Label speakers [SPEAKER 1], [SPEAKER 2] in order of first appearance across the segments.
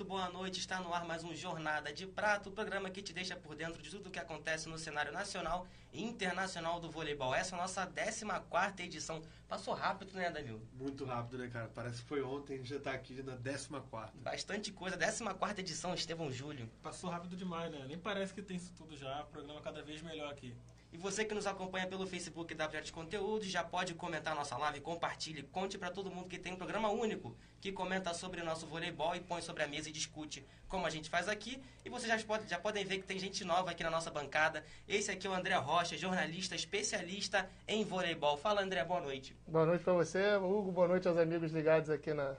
[SPEAKER 1] muito boa noite. Está no ar mais um Jornada de Prato, o programa que te deixa por dentro de tudo o que acontece no cenário nacional e internacional do voleibol. Essa é a nossa 14 edição. Passou rápido, né, Danilo?
[SPEAKER 2] Muito rápido, né, cara? Parece que foi ontem, a gente já está aqui na 14.
[SPEAKER 1] Bastante coisa. 14 edição, Estevão Júlio.
[SPEAKER 3] Passou rápido demais, né? Nem parece que tem isso tudo já. O programa cada vez melhor aqui.
[SPEAKER 1] E você que nos acompanha pelo Facebook da Projeto Conteúdo, já pode comentar nossa live, compartilhe, conte para todo mundo que tem um programa único que comenta sobre o nosso voleibol e põe sobre a mesa e discute como a gente faz aqui. E vocês já, pode, já podem ver que tem gente nova aqui na nossa bancada. Esse aqui é o André Rocha, jornalista especialista em voleibol. Fala, André, boa noite.
[SPEAKER 4] Boa noite para você, Hugo. Boa noite aos amigos ligados aqui na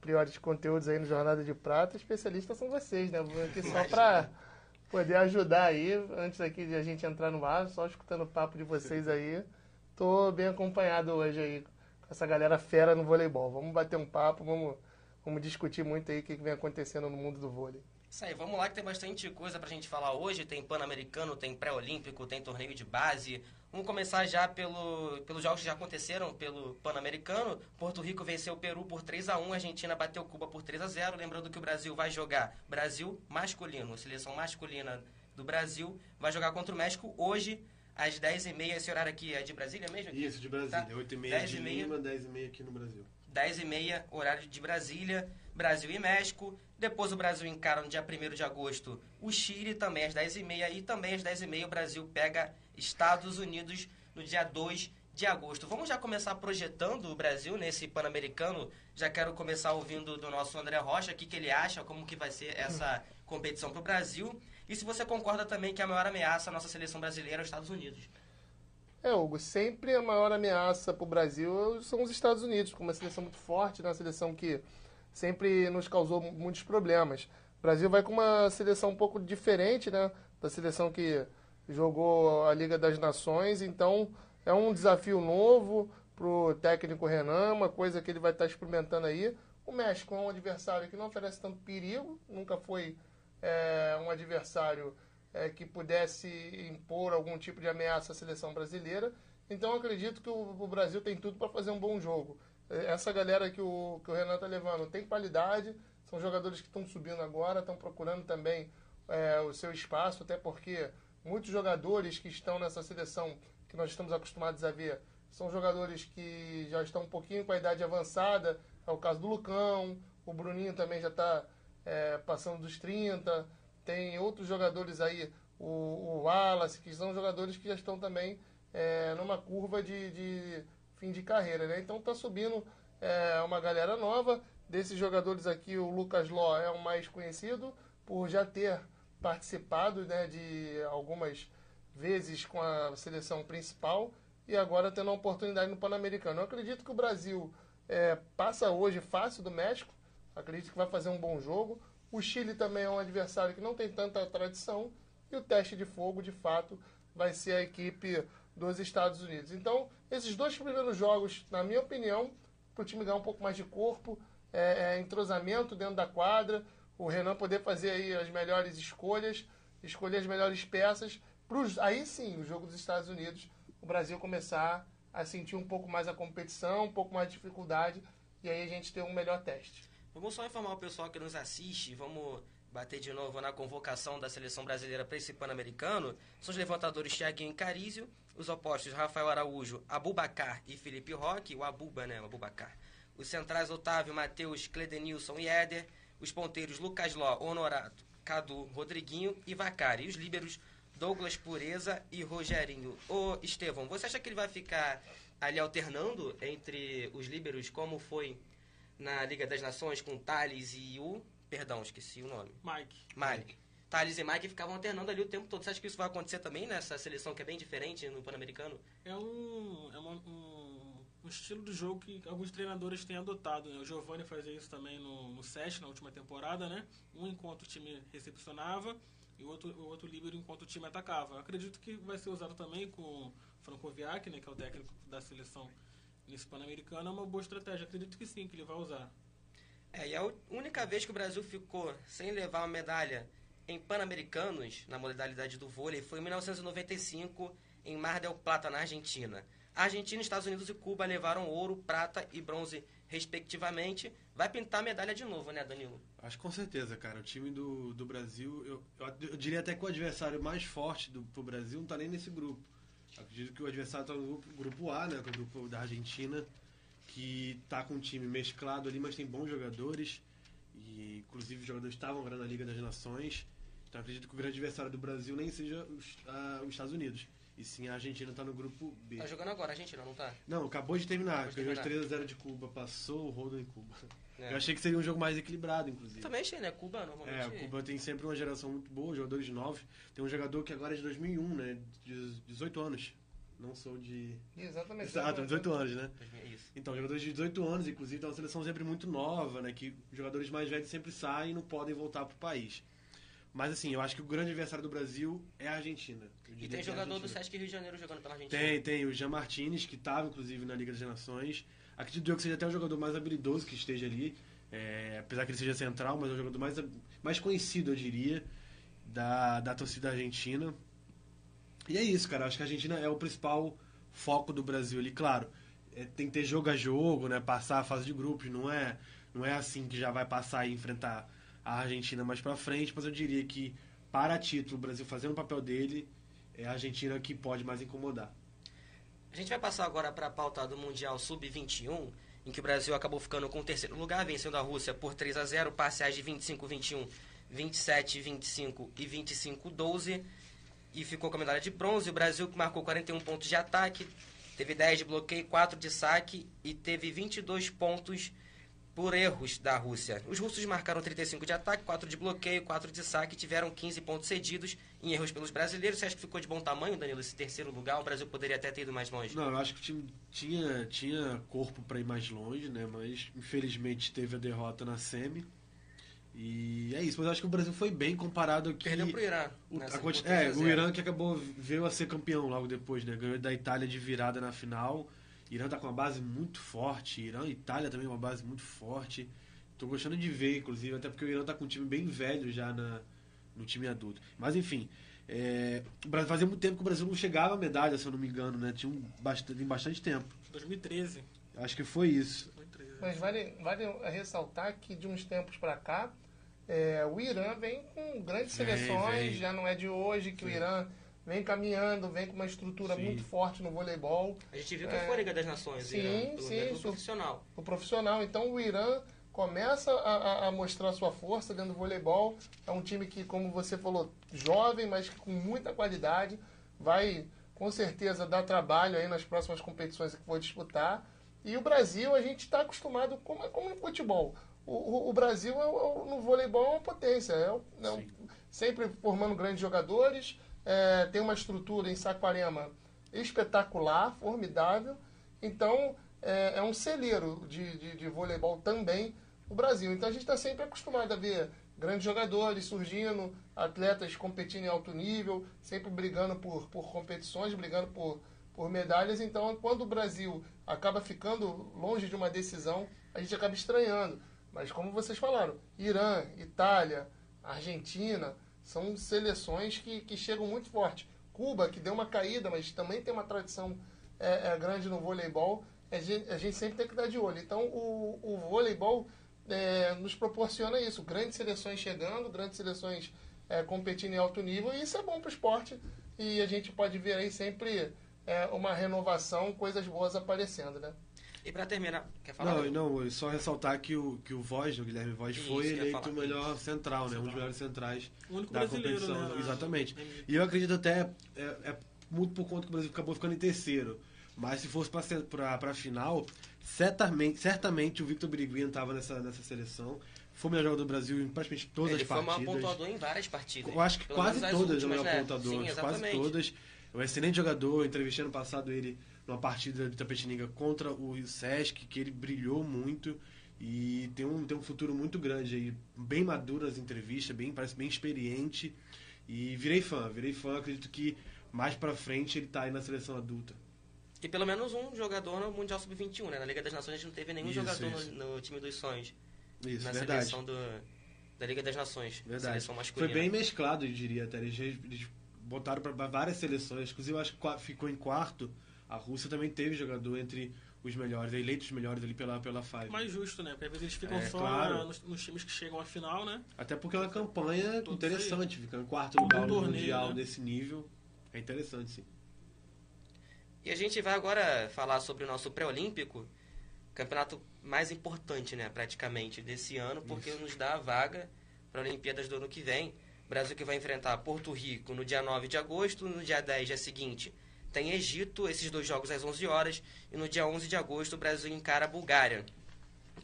[SPEAKER 4] Priori de Conteúdos aí no Jornada de Prata. Especialistas são vocês, né? Aqui só para poder ajudar aí, antes aqui de a gente entrar no ar, só escutando o papo de vocês aí. Tô bem acompanhado hoje aí com essa galera fera no voleibol. Vamos bater um papo, vamos, vamos discutir muito aí o que vem acontecendo no mundo do vôlei.
[SPEAKER 1] Isso aí, vamos lá que tem bastante coisa pra gente falar hoje. Tem Pan-Americano, tem Pré-Olímpico, tem torneio de base. Vamos começar já pelo, pelos jogos que já aconteceram pelo Pan-Americano. Porto Rico venceu o Peru por 3 a 1 a Argentina bateu Cuba por 3 a 0 Lembrando que o Brasil vai jogar Brasil masculino, seleção masculina do Brasil, vai jogar contra o México hoje às 10h30. Esse horário aqui é de Brasília mesmo?
[SPEAKER 2] Isso, de Brasília. Tá? 8h30 de Lima, 10h30 aqui no Brasil.
[SPEAKER 1] 10h30, horário de Brasília, Brasil e México. Depois o Brasil encara no dia 1 de agosto o Chile, também às 10h30. E também às 10h30 o Brasil pega Estados Unidos no dia 2 de agosto. Vamos já começar projetando o Brasil nesse Pan-Americano. Já quero começar ouvindo do nosso André Rocha, o que, que ele acha, como que vai ser essa competição para o Brasil. E se você concorda também que a maior ameaça à nossa seleção brasileira é os Estados Unidos.
[SPEAKER 4] É, Hugo, sempre a maior ameaça para o Brasil são os Estados Unidos, com uma seleção muito forte, né? uma seleção que sempre nos causou muitos problemas. O Brasil vai com uma seleção um pouco diferente, né? Da seleção que jogou a Liga das Nações, então é um desafio novo para o técnico Renan, uma coisa que ele vai estar tá experimentando aí. O México é um adversário que não oferece tanto perigo, nunca foi é, um adversário é, que pudesse impor algum tipo de ameaça à seleção brasileira. Então acredito que o, o Brasil tem tudo para fazer um bom jogo. É, essa galera que o, que o Renan está levando tem qualidade, são jogadores que estão subindo agora, estão procurando também é, o seu espaço, até porque muitos jogadores que estão nessa seleção que nós estamos acostumados a ver são jogadores que já estão um pouquinho com a idade avançada. É o caso do Lucão, o Bruninho também já está é, passando dos 30. Tem outros jogadores aí, o, o Wallace, que são jogadores que já estão também é, numa curva de, de, fim de carreira. Né? Então está subindo é, uma galera nova. Desses jogadores aqui, o Lucas Ló é o mais conhecido por já ter participado né, de algumas vezes com a seleção principal e agora tendo a oportunidade no Pan-Americano. Eu acredito que o Brasil é, passa hoje fácil do México, acredito que vai fazer um bom jogo. O Chile também é um adversário que não tem tanta tradição. E o teste de fogo, de fato, vai ser a equipe dos Estados Unidos. Então, esses dois primeiros jogos, na minha opinião, para o time ganhar um pouco mais de corpo, é, é, entrosamento dentro da quadra, o Renan poder fazer aí as melhores escolhas, escolher as melhores peças, pros, aí sim, o jogo dos Estados Unidos, o Brasil começar a sentir um pouco mais a competição, um pouco mais de dificuldade, e aí a gente ter um melhor teste.
[SPEAKER 1] Vamos só informar o pessoal que nos assiste, vamos bater de novo na convocação da seleção brasileira para esse Pan-Americano. São os levantadores Thiaguinho e Carizio, os opostos Rafael Araújo, Abubacar e Felipe Roque, o Abuba, né, o Abubacar. Os centrais Otávio, Matheus, Cledenilson e Éder, os ponteiros Lucas Ló, Honorato, Cadu, Rodriguinho e Vacari. E os líberos Douglas Pureza e Rogerinho. Ô, Estevão, você acha que ele vai ficar ali alternando entre os líberos como foi na Liga das Nações com Thales e o. Perdão, esqueci o nome.
[SPEAKER 3] Mike.
[SPEAKER 1] Mike. Thales e Mike ficavam alternando ali o tempo todo. Você acha que isso vai acontecer também nessa seleção que é bem diferente no Pan-Americano?
[SPEAKER 3] É um, é uma, um, um, estilo de jogo que alguns treinadores têm adotado. Né? O Giovanni fazia isso também no, no SESC, na última temporada, né? Um enquanto o time recepcionava e o outro, o outro líbero enquanto o time atacava. Acredito que vai ser usado também com o Francoviak, né? Que é o técnico da seleção nesse Pan-Americano é uma boa estratégia. Acredito que sim, que ele vai usar.
[SPEAKER 1] É, e a única vez que o Brasil ficou sem levar uma medalha em Pan-Americanos, na modalidade do vôlei, foi em 1995, em Mar del Plata, na Argentina. Argentina, Estados Unidos e Cuba levaram ouro, prata e bronze, respectivamente, vai pintar a medalha de novo, né, Danilo?
[SPEAKER 2] Acho com certeza, cara. O time do, do Brasil, eu, eu, eu diria até que o adversário mais forte do pro Brasil não tá nem nesse grupo. Acredito que o adversário tá no grupo, grupo A, né? É o grupo da Argentina, que tá com um time mesclado ali, mas tem bons jogadores. E inclusive os jogadores estavam agora na Liga das Nações. Então acredito que o grande adversário do Brasil nem seja os, ah, os Estados Unidos. E sim a Argentina tá no grupo B.
[SPEAKER 1] Tá jogando agora a Argentina, não tá?
[SPEAKER 2] Não, acabou de terminar.
[SPEAKER 1] Acabou de terminar.
[SPEAKER 2] 3x0 de Cuba, passou o rodo em Cuba.
[SPEAKER 1] É.
[SPEAKER 2] Eu achei que seria um jogo mais equilibrado, inclusive.
[SPEAKER 1] Também achei, né? Cuba normalmente.
[SPEAKER 2] É, Cuba tem sempre uma geração muito boa, jogadores novos. Tem um jogador que agora é de 2001, né? De 18 anos. Não sou de.
[SPEAKER 4] Exatamente.
[SPEAKER 2] Exato, 18 anos, né?
[SPEAKER 1] É isso.
[SPEAKER 2] Então, jogadores de 18 anos, inclusive, tem uma seleção sempre muito nova, né? Que os jogadores mais velhos sempre saem e não podem voltar pro país. Mas, assim, eu acho que o grande adversário do Brasil é a Argentina.
[SPEAKER 1] E tem
[SPEAKER 2] é
[SPEAKER 1] jogador do
[SPEAKER 2] Argentina.
[SPEAKER 1] Sesc Rio de Janeiro jogando pela Argentina.
[SPEAKER 2] Tem, tem. O Jean Martinez, que estava, inclusive, na Liga das Nações. Acredito eu que seja até o jogador mais habilidoso que esteja ali. É, apesar que ele seja central, mas é o jogador mais, mais conhecido, eu diria, da, da torcida argentina. E é isso, cara. Acho que a Argentina é o principal foco do Brasil ali. Claro, é, tem que ter jogo a jogo, né? Passar a fase de grupos. Não é, não é assim que já vai passar e enfrentar a Argentina mais pra frente. Mas eu diria que, para título, o Brasil fazendo o papel dele, é a Argentina que pode mais incomodar.
[SPEAKER 1] A gente vai passar agora para a pauta do Mundial Sub-21, em que o Brasil acabou ficando com o terceiro lugar, vencendo a Rússia por 3 a 0 parciais de 25-21, 27-25 e 25-12, e ficou com a medalha de bronze. O Brasil que marcou 41 pontos de ataque, teve 10 de bloqueio, 4 de saque e teve 22 pontos por erros da Rússia. Os russos marcaram 35 de ataque, 4 de bloqueio, 4 de saque, tiveram 15 pontos cedidos em erros pelos brasileiros. Você acha que ficou de bom tamanho, Danilo, esse terceiro lugar? O Brasil poderia até ter ido mais longe.
[SPEAKER 2] Não, eu acho que o time tinha, tinha corpo para ir mais longe, né? Mas infelizmente teve a derrota na semi. E é isso, mas eu acho que o Brasil foi bem comparado aqui.
[SPEAKER 1] Perdeu pro Irã.
[SPEAKER 2] O, a é,
[SPEAKER 1] 3 a
[SPEAKER 2] o
[SPEAKER 1] 0.
[SPEAKER 2] Irã que acabou veio a ser campeão logo depois, né? Ganhou da Itália de virada na final. Irã tá com uma base muito forte. Irã e Itália também uma base muito forte. Tô gostando de ver, inclusive, até porque o Irã tá com um time bem velho já na, no time adulto. Mas enfim, é, o Brasil- fazia muito tempo que o Brasil não chegava a medalha, se eu não me engano, né? Tinha um bastante, bastante tempo.
[SPEAKER 3] 2013.
[SPEAKER 2] Acho que foi isso.
[SPEAKER 3] 2013.
[SPEAKER 4] Mas vale, vale ressaltar que de uns tempos para cá, é, o Irã vem com grandes
[SPEAKER 2] Vem,
[SPEAKER 4] seleções,
[SPEAKER 2] vem.
[SPEAKER 4] já não é de hoje que o
[SPEAKER 2] Sim.
[SPEAKER 4] Irã vem caminhando, vem com uma estrutura
[SPEAKER 2] Sim.
[SPEAKER 4] muito forte no voleibol,
[SPEAKER 1] A gente viu que
[SPEAKER 4] É.
[SPEAKER 1] foi a Liga das Nações,
[SPEAKER 4] Sim,
[SPEAKER 1] Irã, pelo
[SPEAKER 4] sim, isso-
[SPEAKER 1] profissional.
[SPEAKER 4] o profissional. Então o Irã começa a, a- a mostrar sua força dentro do voleibol. É um time que, como você falou, jovem, mas com muita qualidade. Vai com certeza dar trabalho aí nas próximas competições que for disputar. E o Brasil, a gente está acostumado, como, como no futebol. O, o- o Brasil é, o- no voleibol é uma potência. É, é um- sempre formando grandes jogadores. É, tem uma estrutura em Saquarema espetacular, formidável. Então, é, é um celeiro de, de, de voleibol também o Brasil. Então, a gente está sempre acostumado a ver grandes jogadores surgindo, atletas competindo em alto nível, sempre brigando por, por competições, brigando por, por medalhas. Então, quando o Brasil acaba ficando longe de uma decisão, a gente acaba estranhando. Mas, como vocês falaram, Irã, Itália, Argentina, são seleções que, que chegam muito forte. Cuba, que deu uma caída, mas também tem uma tradição é, é, grande no voleibol, a gente, a gente sempre tem que dar de olho. Então, o, o voleibol é, nos proporciona isso: grandes seleções chegando, grandes seleções é, competindo em alto nível, e isso é bom para o esporte. E a gente pode ver aí sempre é, uma renovação, coisas boas aparecendo, né?
[SPEAKER 1] E pra terminar, quer falar?
[SPEAKER 2] Não, não, só ressaltar que o, que o Voz, o Guilherme Voz,
[SPEAKER 1] Isso,
[SPEAKER 2] foi eleito o melhor central, né? Um dos melhores centrais
[SPEAKER 3] O único
[SPEAKER 2] da competição.
[SPEAKER 3] né?
[SPEAKER 2] Exatamente. E eu acredito até, é, é muito por conta que o Brasil acabou ficando em terceiro. Mas se fosse pra, pra final, certamente, certamente o Victor Biriguin estava nessa, nessa seleção. Foi o melhor jogador do Brasil em praticamente todas
[SPEAKER 1] Ele
[SPEAKER 2] as
[SPEAKER 1] foi o maior
[SPEAKER 2] partidas.
[SPEAKER 1] pontuador em várias partidas.
[SPEAKER 2] Eu acho que
[SPEAKER 1] Pelo
[SPEAKER 2] quase todas
[SPEAKER 1] últimas,
[SPEAKER 2] é o melhor
[SPEAKER 1] né?
[SPEAKER 2] pontuador.
[SPEAKER 1] Sim,
[SPEAKER 2] quase todas. É um excelente jogador. Eu entrevistei ano passado ele numa partida de Tapetininga contra o Sesc, que ele brilhou muito. E tem um, tem um futuro muito grande aí. Bem maduro as entrevistas, bem, parece bem experiente. E virei fã, virei fã. Acredito que mais pra frente ele tá aí na seleção adulta.
[SPEAKER 1] E pelo menos um jogador no Mundial Sub-21, né? Na Liga das Nações a gente não teve nenhum
[SPEAKER 2] Isso,
[SPEAKER 1] jogador no-
[SPEAKER 2] isso.
[SPEAKER 1] No, time dos sonhos.
[SPEAKER 2] Isso,
[SPEAKER 1] na
[SPEAKER 2] verdade.
[SPEAKER 1] seleção do, da Liga das Nações.
[SPEAKER 2] Verdade.
[SPEAKER 1] Seleção
[SPEAKER 2] Foi
[SPEAKER 1] masculina.
[SPEAKER 2] bem mesclado, eu diria até. Eles, eles botaram para várias seleções. Inclusive, eu acho que ficou em quarto. A Rússia também teve jogador entre os melhores, eleitos os melhores ali pela, pela Five.
[SPEAKER 3] Mais justo, né? Porque às vezes eles ficam
[SPEAKER 2] É,
[SPEAKER 3] só
[SPEAKER 2] claro.
[SPEAKER 3] nos, nos times que chegam à final, né?
[SPEAKER 2] Até porque é uma campanha
[SPEAKER 3] Todos
[SPEAKER 2] interessante, ficar em quarto lugar no
[SPEAKER 3] torneio,
[SPEAKER 2] Mundial
[SPEAKER 3] né?
[SPEAKER 2] nesse nível. É interessante, sim.
[SPEAKER 1] E a gente vai agora falar sobre o nosso pré-olímpico, campeonato mais importante, né, praticamente, desse ano, porque nos dá a vaga para Olimpíadas do ano que vem. Brasil que vai enfrentar Porto Rico no dia 9 de agosto, no dia 10, dia seguinte, tem Egito, esses dois jogos às 11 horas, e no dia 11 de agosto o Brasil encara a Bulgária.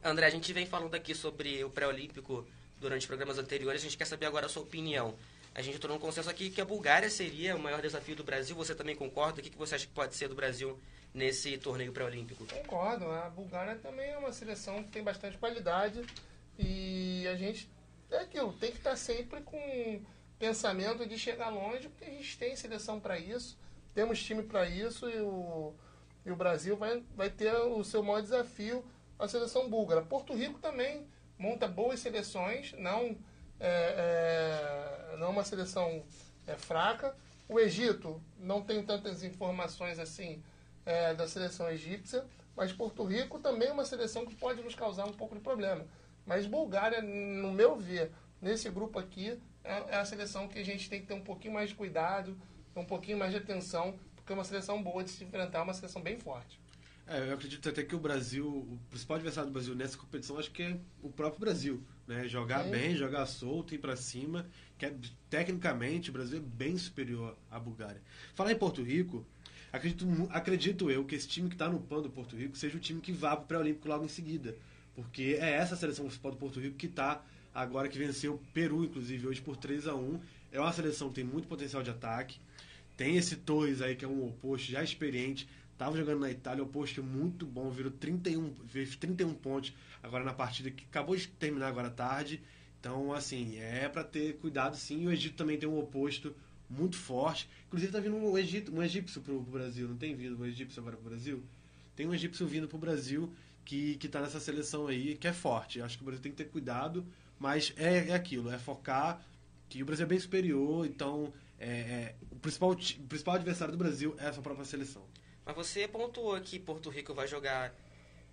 [SPEAKER 1] André, a gente vem falando aqui sobre o pré-olímpico durante os programas anteriores, a gente quer saber agora a sua opinião. A gente entrou num consenso aqui que a Bulgária seria o maior desafio do Brasil. Você também concorda? O que você acha que pode ser do Brasil nesse torneio pré-olímpico?
[SPEAKER 4] Concordo, a Bulgária também é uma seleção que tem bastante qualidade e a gente é aquilo, tem que estar sempre com pensamento de chegar longe, porque a gente tem seleção para isso, temos time para isso e o, e o Brasil vai, vai ter o seu maior desafio, a seleção búlgara. Porto Rico também monta boas seleções, não é, é, não é uma seleção é, fraca. O Egito não tem tantas informações assim é, da seleção egípcia, mas Porto Rico também é uma seleção que pode nos causar um pouco de problema. Mas Bulgária, no meu ver, nesse grupo aqui, é, é a seleção que a gente tem que ter um pouquinho mais de cuidado, um pouquinho mais de atenção, porque é uma seleção boa de se enfrentar, é uma seleção bem forte.
[SPEAKER 2] É, eu acredito até que o Brasil, o principal adversário do Brasil nessa competição, acho que é o próprio Brasil. Né? Jogar
[SPEAKER 4] Sim.
[SPEAKER 2] bem, jogar solto, ir pra cima. Que é, tecnicamente, o Brasil é bem superior à Bulgária. Falar em Porto Rico, acredito, acredito eu que esse time que está no pano do Porto Rico seja o time que vá pro pré-olímpico logo em seguida. Porque é essa seleção principal do Porto Rico que está agora que venceu o Peru, inclusive, hoje por 3 a 1 É uma seleção que tem muito potencial de ataque. Tem esse Torres aí, que é um oposto já experiente. Tava jogando na Itália, oposto muito bom, virou 31, fez 31 pontos agora na partida que acabou de terminar agora à tarde. Então, assim, é para ter cuidado sim. O Egito também tem um oposto muito forte. Inclusive tá vindo um, Egito, um egípcio pro, pro Brasil, não tem vindo um egípcio agora pro Brasil? Tem um egípcio vindo pro Brasil que, que tá nessa seleção aí, que é forte. Acho que o Brasil tem que ter cuidado, mas é, é aquilo, é focar que o Brasil é bem superior, então é, o, principal, o principal adversário do Brasil é a sua própria seleção.
[SPEAKER 1] Mas você pontuou que Porto Rico vai jogar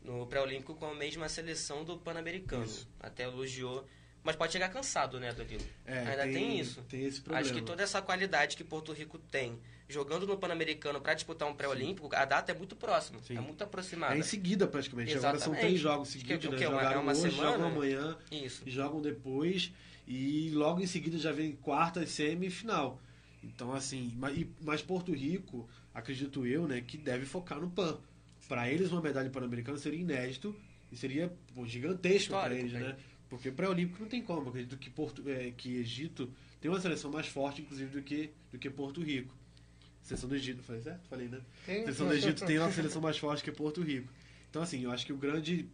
[SPEAKER 1] no pré-olímpico com a mesma seleção do Pan-Americano. Até elogiou. Mas pode chegar cansado, né, Danilo?
[SPEAKER 2] É,
[SPEAKER 1] Ainda tem, isso.
[SPEAKER 2] Tem esse problema.
[SPEAKER 1] Acho que toda essa qualidade que Porto Rico tem jogando no Pan-Americano para disputar um pré-olímpico, a data é muito próxima,
[SPEAKER 2] Sim.
[SPEAKER 1] é muito aproximada.
[SPEAKER 2] É em seguida, praticamente. Agora são
[SPEAKER 1] Exatamente.
[SPEAKER 2] três jogos seguidos,
[SPEAKER 1] é o
[SPEAKER 2] né? Jogaram
[SPEAKER 1] é uma
[SPEAKER 2] hoje,
[SPEAKER 1] semana?
[SPEAKER 2] jogam amanhã,
[SPEAKER 1] Isso.
[SPEAKER 2] jogam depois. E logo em seguida já vem quarta, e final. Então, assim, ma- mas Porto Rico, acredito eu, né, que deve focar no PAN. Para eles, uma medalha pan-americana seria inédito e seria pô, gigantesco para eles,
[SPEAKER 1] pra
[SPEAKER 2] né? Porque pré-olímpico não tem como. Acredito que, Porto, é, que Egito tem uma seleção mais forte, inclusive, do que, do que Porto Rico. Seleção do Egito, falei certo? Falei, né?
[SPEAKER 4] Tem-
[SPEAKER 2] seleção do Egito tem uma seleção mais forte que Porto Rico. Então, assim, eu acho que o grande,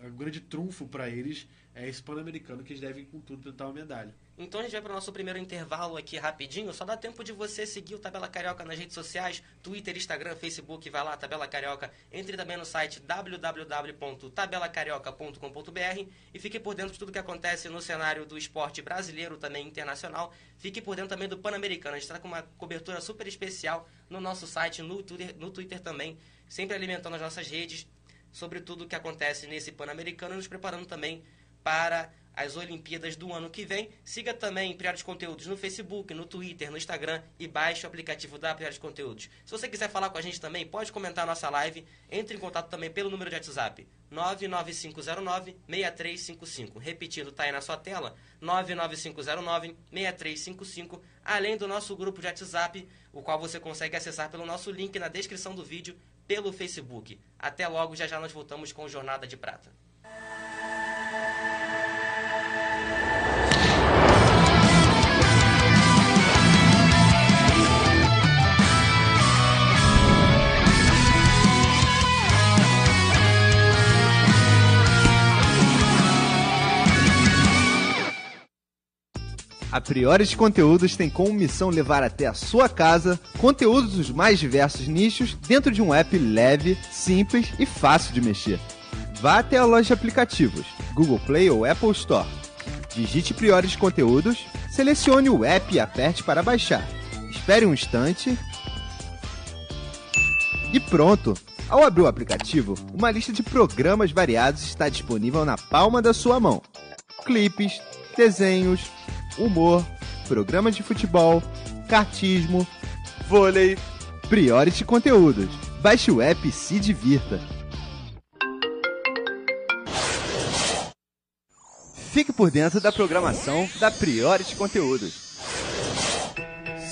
[SPEAKER 2] o grande trunfo para eles é esse pan-americano que eles devem, com tudo, tentar uma medalha.
[SPEAKER 1] Então a gente vai para o nosso primeiro intervalo aqui rapidinho. Só dá tempo de você seguir o Tabela Carioca nas redes sociais, Twitter, Instagram, Facebook, vai lá, Tabela Carioca. Entre também no site www.tabelacarioca.com.br e fique por dentro de tudo que acontece no cenário do esporte brasileiro, também internacional. Fique por dentro também do Pan-Americano. A gente está com uma cobertura super especial no nosso site, no Twitter, no Twitter também, sempre alimentando as nossas redes sobre tudo o que acontece nesse Pan-Americano e nos preparando também para as Olimpíadas do ano que vem. Siga também Piores Conteúdos no Facebook, no Twitter, no Instagram e baixe o aplicativo da Piores Conteúdos. Se você quiser falar com a gente também, pode comentar a nossa live. Entre em contato também pelo número de WhatsApp 99509-6355. Repetindo, está aí na sua tela, 99509-6355. Além do nosso grupo de WhatsApp, o qual você consegue acessar pelo nosso link na descrição do vídeo pelo Facebook. Até logo, já já nós voltamos com Jornada de Prata.
[SPEAKER 5] A Priores Conteúdos tem como missão levar até a sua casa conteúdos dos mais diversos nichos dentro de um app leve, simples e fácil de mexer. Vá até a loja de aplicativos, Google Play ou Apple Store. Digite Priores Conteúdos, selecione o app e aperte para baixar. Espere um instante. E pronto! Ao abrir o aplicativo, uma lista de programas variados está disponível na palma da sua mão. Clipes, desenhos, humor, programas de futebol, cartismo, vôlei, Priority Conteúdos. Baixe o app e se divirta. Fique por dentro da programação da Priority Conteúdos.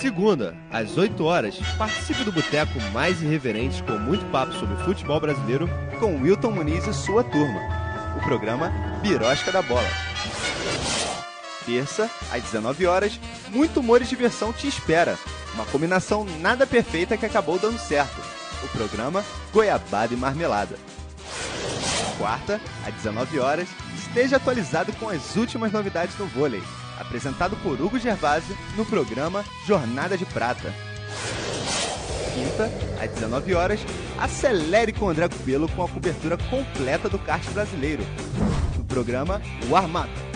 [SPEAKER 5] Segunda, às 8 horas, participe do boteco mais irreverente com muito papo sobre futebol brasileiro com Wilton Muniz e sua turma. O programa Birosca da Bola. Terça, às 19 horas, muito humor e diversão te espera. Uma combinação nada perfeita que acabou dando certo. O programa Goiabada e Marmelada. Quarta, às 19 horas, esteja atualizado com as últimas novidades no vôlei apresentado por Hugo Gervásio no programa Jornada de Prata. Quinta, às 19 horas, acelere com André Cupelo com a cobertura completa do kart brasileiro, no programa Warm Up.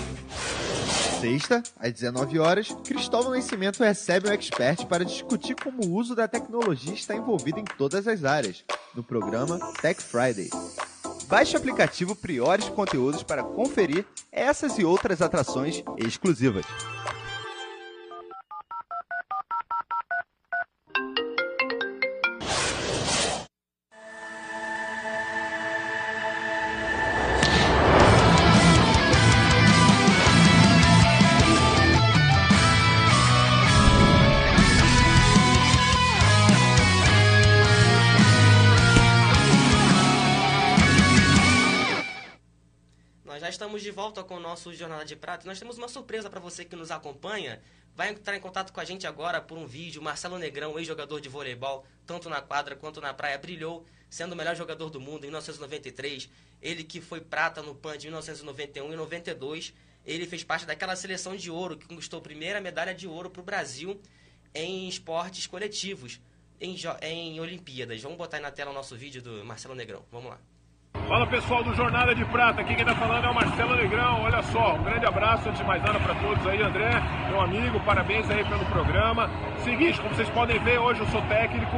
[SPEAKER 5] Sexta, às 19 horas, Cristóvão Nascimento recebe um expert para discutir como o uso da tecnologia está envolvido em todas as áreas, no programa Tech Friday. Baixe o aplicativo Priores Conteúdos para conferir essas e outras atrações exclusivas.
[SPEAKER 1] Estamos de volta com o nosso Jornada de Prata. Nós temos uma surpresa para você que nos acompanha. Vai entrar em contato com a gente agora por um vídeo. Marcelo Negrão, ex-jogador de voleibol, tanto na quadra quanto na praia, brilhou sendo o melhor jogador do mundo em 1993. Ele que foi prata no PAN de 1991 e 92. Ele fez parte daquela seleção de ouro que conquistou a primeira medalha de ouro para o Brasil em esportes coletivos, em, em Olimpíadas. Vamos botar aí na tela o nosso vídeo do Marcelo Negrão. Vamos lá.
[SPEAKER 6] Fala pessoal do Jornada de Prata, aqui quem tá falando é o Marcelo Negrão. Olha só, um grande abraço antes de mais nada para todos aí, André, meu amigo, parabéns aí pelo programa. Seguinte, como vocês podem ver, hoje eu sou técnico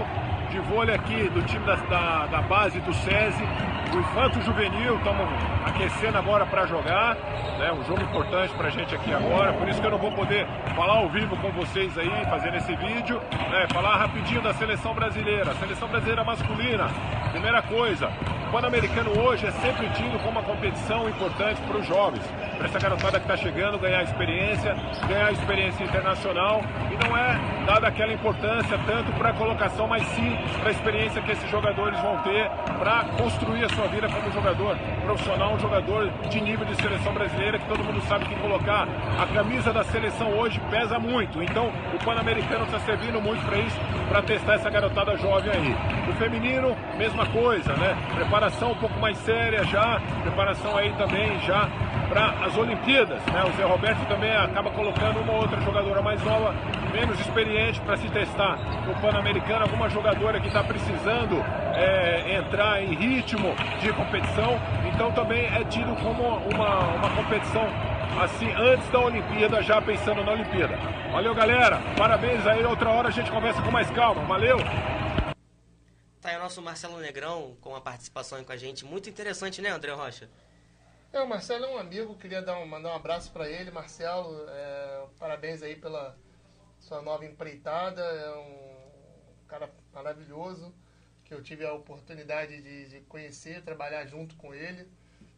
[SPEAKER 6] de vôlei aqui do time da, da, da base do SESI, do Infanto Juvenil, estamos aquecendo agora para jogar, né? Um jogo importante pra gente aqui agora, por isso que eu não vou poder falar ao vivo com vocês aí, fazendo esse vídeo, né? Falar rapidinho da seleção brasileira, seleção brasileira masculina. Primeira coisa, o Pan-Americano hoje é sempre tido como uma competição importante para os jovens, para essa garotada que está chegando ganhar experiência, ganhar experiência internacional. E não é dada aquela importância tanto para a colocação, mas sim para a experiência que esses jogadores vão ter para construir a sua vida como jogador profissional, um jogador de nível de seleção brasileira todo mundo sabe que colocar a camisa da seleção hoje pesa muito. Então o Pan-Americano está servindo muito para isso, para testar essa garotada jovem aí. O feminino, mesma coisa, né? preparação um pouco mais séria já, preparação aí também já para as Olimpíadas. Né? O Zé Roberto também acaba colocando uma outra jogadora mais nova, menos experiente para se testar no Pan-Americano, alguma jogadora que está precisando é, entrar em ritmo de competição, então também é tido como uma, uma competição assim antes da Olimpíada, já pensando na Olimpíada. Valeu galera, parabéns aí, outra hora a gente conversa com mais calma, valeu!
[SPEAKER 1] Tá aí o nosso Marcelo Negrão com a participação com a gente. Muito interessante, né, André Rocha?
[SPEAKER 4] É, o Marcelo é um amigo, queria dar um, mandar um abraço para ele. Marcelo, é, parabéns aí pela sua nova empreitada. É um cara maravilhoso que eu tive a oportunidade de, de conhecer, trabalhar junto com ele.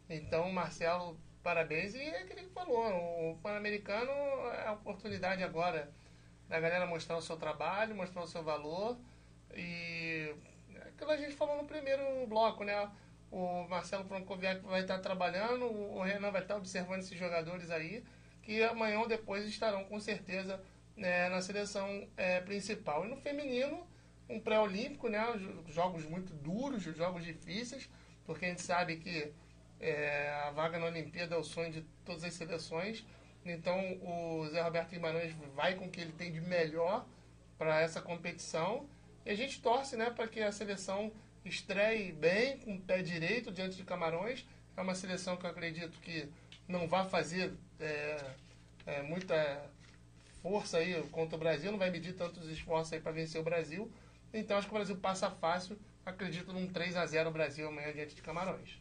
[SPEAKER 4] Então, Marcelo, parabéns. E é aquele que falou, o Pan-Americano é a oportunidade agora da galera mostrar o seu trabalho, mostrar o seu valor. E aquilo a gente falou no primeiro bloco, né? O Marcelo Francoviac vai estar trabalhando, o Renan vai estar observando esses jogadores aí, que amanhã ou depois estarão com certeza né, na seleção é, principal. E no feminino, um pré-olímpico, né? Jogos muito duros, jogos difíceis, porque a gente sabe que é, a vaga na Olimpíada é o sonho de todas as seleções. Então o Zé Roberto Guimarães vai com o que ele tem de melhor para essa competição e a gente torce né, para que a seleção estreie bem, com o pé direito diante de Camarões. É uma seleção que eu acredito que não vai fazer é, é, muita força aí contra o Brasil, não vai medir tantos esforços aí para vencer o Brasil. Então acho que o Brasil passa fácil. Acredito num 3 a 0 Brasil amanhã diante de Camarões.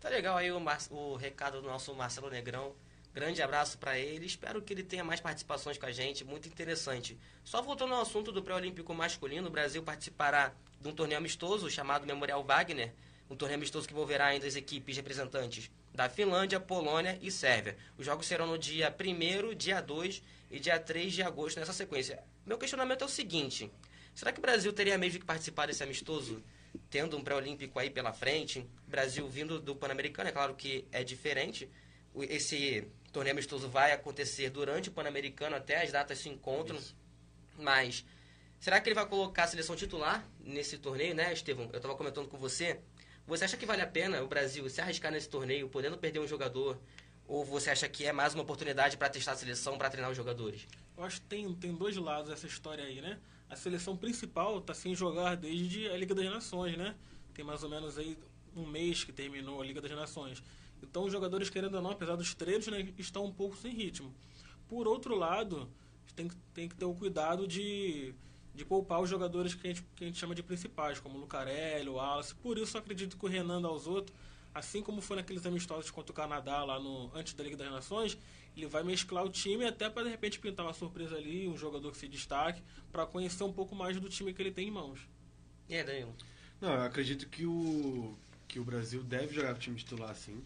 [SPEAKER 1] Tá legal aí o, Mar- o recado do nosso Marcelo Negrão. Grande abraço pra ele. Espero que ele tenha mais participações com a gente. Muito interessante. Só voltando ao assunto do pré-olímpico masculino, o Brasil participará de um torneio amistoso chamado Memorial Wagner. Um torneio amistoso que envolverá ainda as equipes representantes da Finlândia, Polônia e Sérvia. Os jogos serão no dia 1 dia 2 e dia 3 de agosto nessa sequência. Meu questionamento é o seguinte: será que o Brasil teria mesmo que participar desse amistoso? Tendo um pré-olímpico aí pela frente, Brasil vindo do Pan-Americano, é claro que é diferente. Esse torneio amistoso vai acontecer durante o Pan-Americano, até as datas se encontram. Mas será que ele vai colocar a seleção titular nesse torneio, né, Estevão? Eu estava comentando com você. Você acha que vale a pena o Brasil se arriscar nesse torneio, podendo perder um jogador? Ou você acha que é mais uma oportunidade para testar a seleção, para treinar os jogadores?
[SPEAKER 3] Eu acho que tem, tem dois lados essa história aí, né? A seleção principal tá sem jogar desde a Liga das Nações, né? Tem mais ou menos aí um mês que terminou a Liga das Nações. Então os jogadores, querendo ou não, apesar dos treinos, né, estão um pouco sem ritmo. Por outro lado, tem, tem que ter o cuidado de, de poupar os jogadores que a, gente, que a gente chama de principais, como o Lucarelli, o Wallace. Por isso eu acredito que o Renan Dalzotto, assim como foi naqueles amistosos contra o Canadá lá no antes da Liga das Nações, ele vai mesclar o time até para de repente pintar uma surpresa ali, um jogador que se destaque, para conhecer um pouco mais do time que ele tem em mãos.
[SPEAKER 1] Aí, Danilo?
[SPEAKER 2] Não, eu acredito que o, que o Brasil deve jogar com o time titular sim.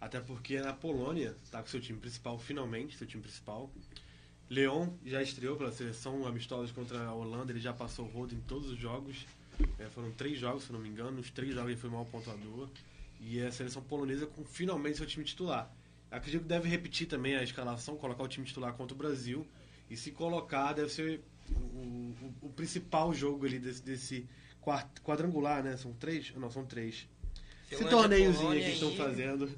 [SPEAKER 2] Até porque na Polônia tá com seu time principal, finalmente, seu time principal. Leon já estreou pela seleção amistosa contra a Holanda, ele já passou o rodo em todos os jogos. É, foram três jogos, se não me engano, os três jogos ele foi mal pontuador. E é a seleção polonesa com finalmente seu time titular. Acredito que deve repetir também a escalação, colocar o time titular contra o Brasil. E se colocar, deve ser o, o- o principal jogo ali desse, desse quadrangular, né? São três? Não, são três. Esse torneiozinho que estão fazendo.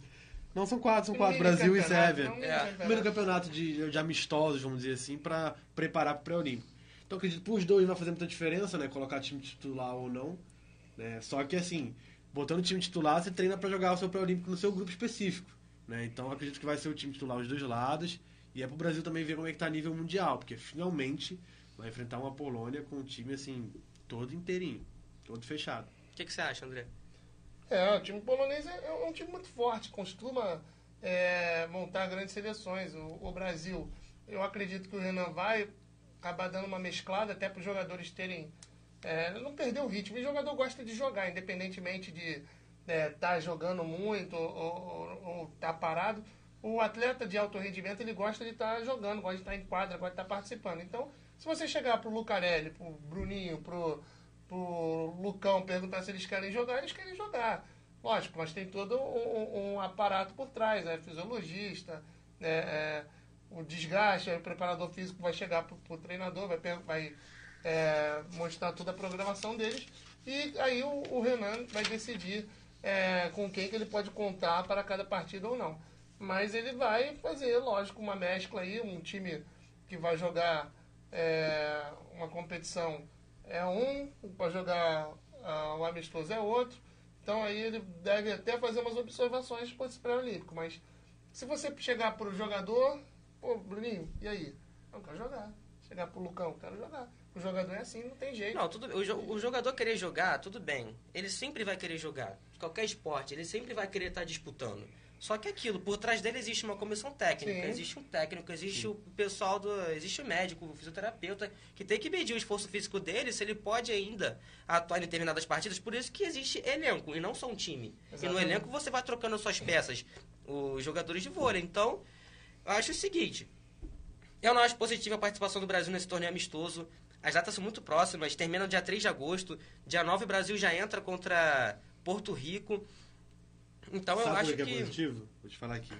[SPEAKER 2] Não, são quatro, são quatro. Brasil e Sérvia.
[SPEAKER 1] É.
[SPEAKER 4] campeonato.
[SPEAKER 2] Primeiro campeonato de, de amistosos, vamos dizer assim, para preparar para o pré-olímpico. Então acredito que os dois não vai fazer muita diferença, né? Colocar time titular ou não. Né? Só que assim, botando o time titular, você treina para jogar o seu pré-olímpico no seu grupo específico. Né? Então acredito que vai ser o time titular os dois lados. E é pro Brasil também ver como é que tá a nível mundial, porque finalmente vai enfrentar uma Polônia com um time assim, todo inteirinho, todo fechado.
[SPEAKER 1] O que, que você acha, André?
[SPEAKER 4] É, o time polonês é, é um time muito forte, costuma é, montar grandes seleções. O, o Brasil, eu acredito que o Renan vai acabar dando uma mesclada até para os jogadores terem. é, não perder o ritmo. O jogador gosta de jogar, independentemente de estar jogando muito ou estar parado. O atleta de alto rendimento ele gosta de estar jogando, gosta de estar em quadra, gosta de estar participando. Então, se você chegar pro Lucarelli, pro Bruninho, pro, pro Lucão perguntar se eles querem jogar, eles querem jogar. Lógico, mas tem todo um, um- aparato por trás, né? Fisiologista, né? É, o desgaste, o preparador físico vai chegar pro, pro treinador, vai, vai é, mostrar toda a programação deles. E aí o, o Renan vai decidir é, com quem que ele pode contar para cada partida ou não. Mas ele vai fazer, lógico, uma mescla aí, um time que vai jogar é, uma competição é um, para jogar ah, o amistoso é outro. Então aí ele deve até fazer umas observações para esse pré-olímpico. Mas se você chegar para o jogador, pô, Bruninho, e aí? Não quero jogar. Chegar pro Lucão, quero jogar. O jogador é assim, não tem jeito.
[SPEAKER 1] Não, tudo, o, o jogador querer jogar, tudo bem. Ele sempre vai querer jogar. Qualquer esporte, ele sempre vai querer estar disputando. Só que aquilo, por trás dele existe uma comissão técnica,
[SPEAKER 4] Sim.
[SPEAKER 1] existe um técnico, existe o pessoal do. Existe o médico, o fisioterapeuta, que tem que medir o esforço físico dele, se ele pode ainda atuar em determinadas partidas. Por isso que existe elenco, e não só um time. E no
[SPEAKER 4] Exatamente.
[SPEAKER 1] elenco você vai trocando suas peças, os jogadores de vôlei. Então, eu acho o seguinte. Eu não acho positiva a participação do Brasil nesse torneio amistoso. As datas são muito próximas, termina no dia 3 de agosto. Dia 9 o Brasil já entra contra Porto Rico. Então eu
[SPEAKER 2] Sabe
[SPEAKER 1] acho
[SPEAKER 2] por que é
[SPEAKER 1] que.
[SPEAKER 2] positivo? Vou te falar aqui.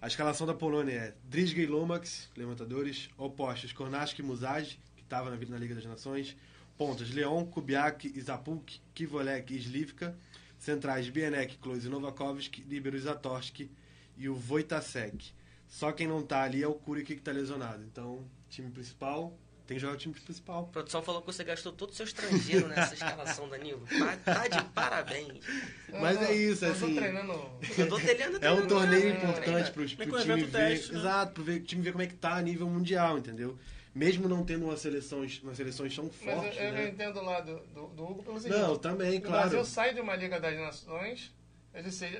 [SPEAKER 2] A escalação da Polônia é Drizga e Lomax, levantadores. Opostos, Kornaski e Musaji, que estava na, na Liga das Nações. Pontas, Leon, Kubiak, Izapuk, Kivolek e Slivka. Centrais, Bienek, Klose Novakovski, Libero Zatorski e o Wojtasek. Só quem não tá ali é o Kurik que tá lesionado. Então, time principal, tem que jogar o time principal.
[SPEAKER 1] A produção falou que você gastou todo o seu estrangeiro nessa escalação, Danilo. Pa- Tá de parabéns.
[SPEAKER 2] Mas é isso,
[SPEAKER 4] eu tô
[SPEAKER 2] assim.
[SPEAKER 4] treinando.
[SPEAKER 1] Eu tô telhando,
[SPEAKER 2] É um
[SPEAKER 1] treinando,
[SPEAKER 2] torneio
[SPEAKER 1] né?
[SPEAKER 2] importante pro, pro time ver.
[SPEAKER 3] teste, né?
[SPEAKER 2] Exato, pro ver- time ver como é que tá a nível mundial, entendeu? mesmo não tendo uma seleção, uma seleções tão
[SPEAKER 4] Mas eu,
[SPEAKER 2] fortes,
[SPEAKER 4] eu
[SPEAKER 2] né?
[SPEAKER 4] entendo o lado do, do Hugo pelo seguinte.
[SPEAKER 2] Não, também,
[SPEAKER 4] o
[SPEAKER 2] claro.
[SPEAKER 4] Brasil sai de uma Liga das Nações,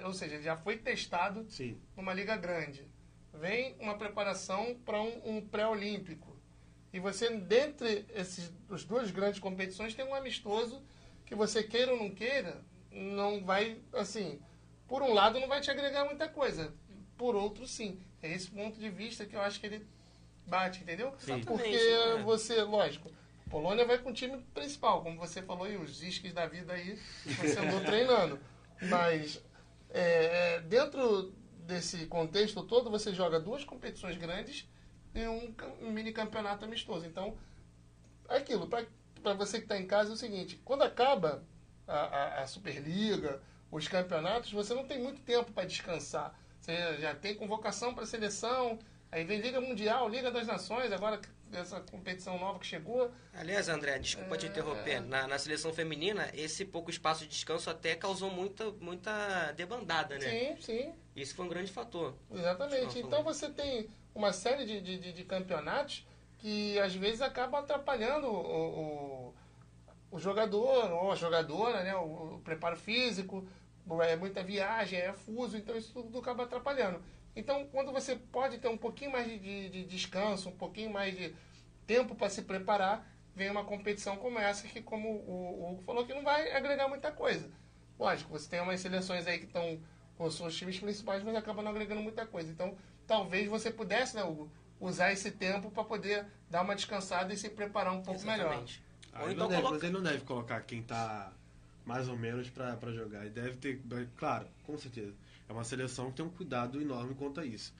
[SPEAKER 4] ou seja, ele já foi testado
[SPEAKER 2] Sim.
[SPEAKER 4] numa liga grande. Vem uma preparação para um, um pré-olímpico. E você, dentre esses, as duas grandes competições, tem um amistoso que você queira ou não queira, não vai, assim, por um lado não vai te agregar muita coisa, por outro sim. É esse ponto de vista que eu acho que ele bate, entendeu?
[SPEAKER 2] Sim.
[SPEAKER 4] Porque
[SPEAKER 1] Exatamente, é.
[SPEAKER 4] você, lógico, a Polônia vai com o time principal, como você falou aí, os isques da vida aí, você andou treinando. Mas é, é, dentro desse contexto todo, você joga duas competições grandes e um, um mini campeonato amistoso. Então, é aquilo, para você que está em casa, é o seguinte: quando acaba a, a, a Superliga, os campeonatos, você não tem muito tempo para descansar. Você já tem convocação para seleção, aí vem Liga Mundial, Liga das Nações, agora essa competição nova que chegou.
[SPEAKER 1] Aliás, André, desculpa te interromper. Na, na seleção feminina, esse pouco espaço de descanso até causou muita, muita debandada, né?
[SPEAKER 4] Sim, sim.
[SPEAKER 1] Isso foi um grande fator.
[SPEAKER 4] Exatamente. Então você tem uma série de, de, de- campeonatos que às vezes acabam atrapalhando o, o, o jogador ou a jogadora, né? O, o preparo físico, é muita viagem, é fuso, então isso tudo acaba atrapalhando. Então, quando você pode ter um pouquinho mais de, de- de descanso, um pouquinho mais de tempo para se preparar, vem uma competição como essa que, como o Hugo falou, que não vai agregar muita coisa. Lógico, você tem umas seleções aí que estão com seus times principais, mas acaba não agregando muita coisa. Então, talvez você pudesse, né, Hugo, usar esse tempo para poder dar uma descansada e se preparar um pouco melhor.
[SPEAKER 1] Exatamente.
[SPEAKER 2] Ah,
[SPEAKER 1] Ou
[SPEAKER 2] ele
[SPEAKER 1] então
[SPEAKER 2] não deve,
[SPEAKER 1] coloca...
[SPEAKER 2] Mas ele não deve colocar quem tá mais ou menos pra jogar. Ele deve ter. Claro, com certeza. É uma seleção que tem um cuidado enorme quanto a isso.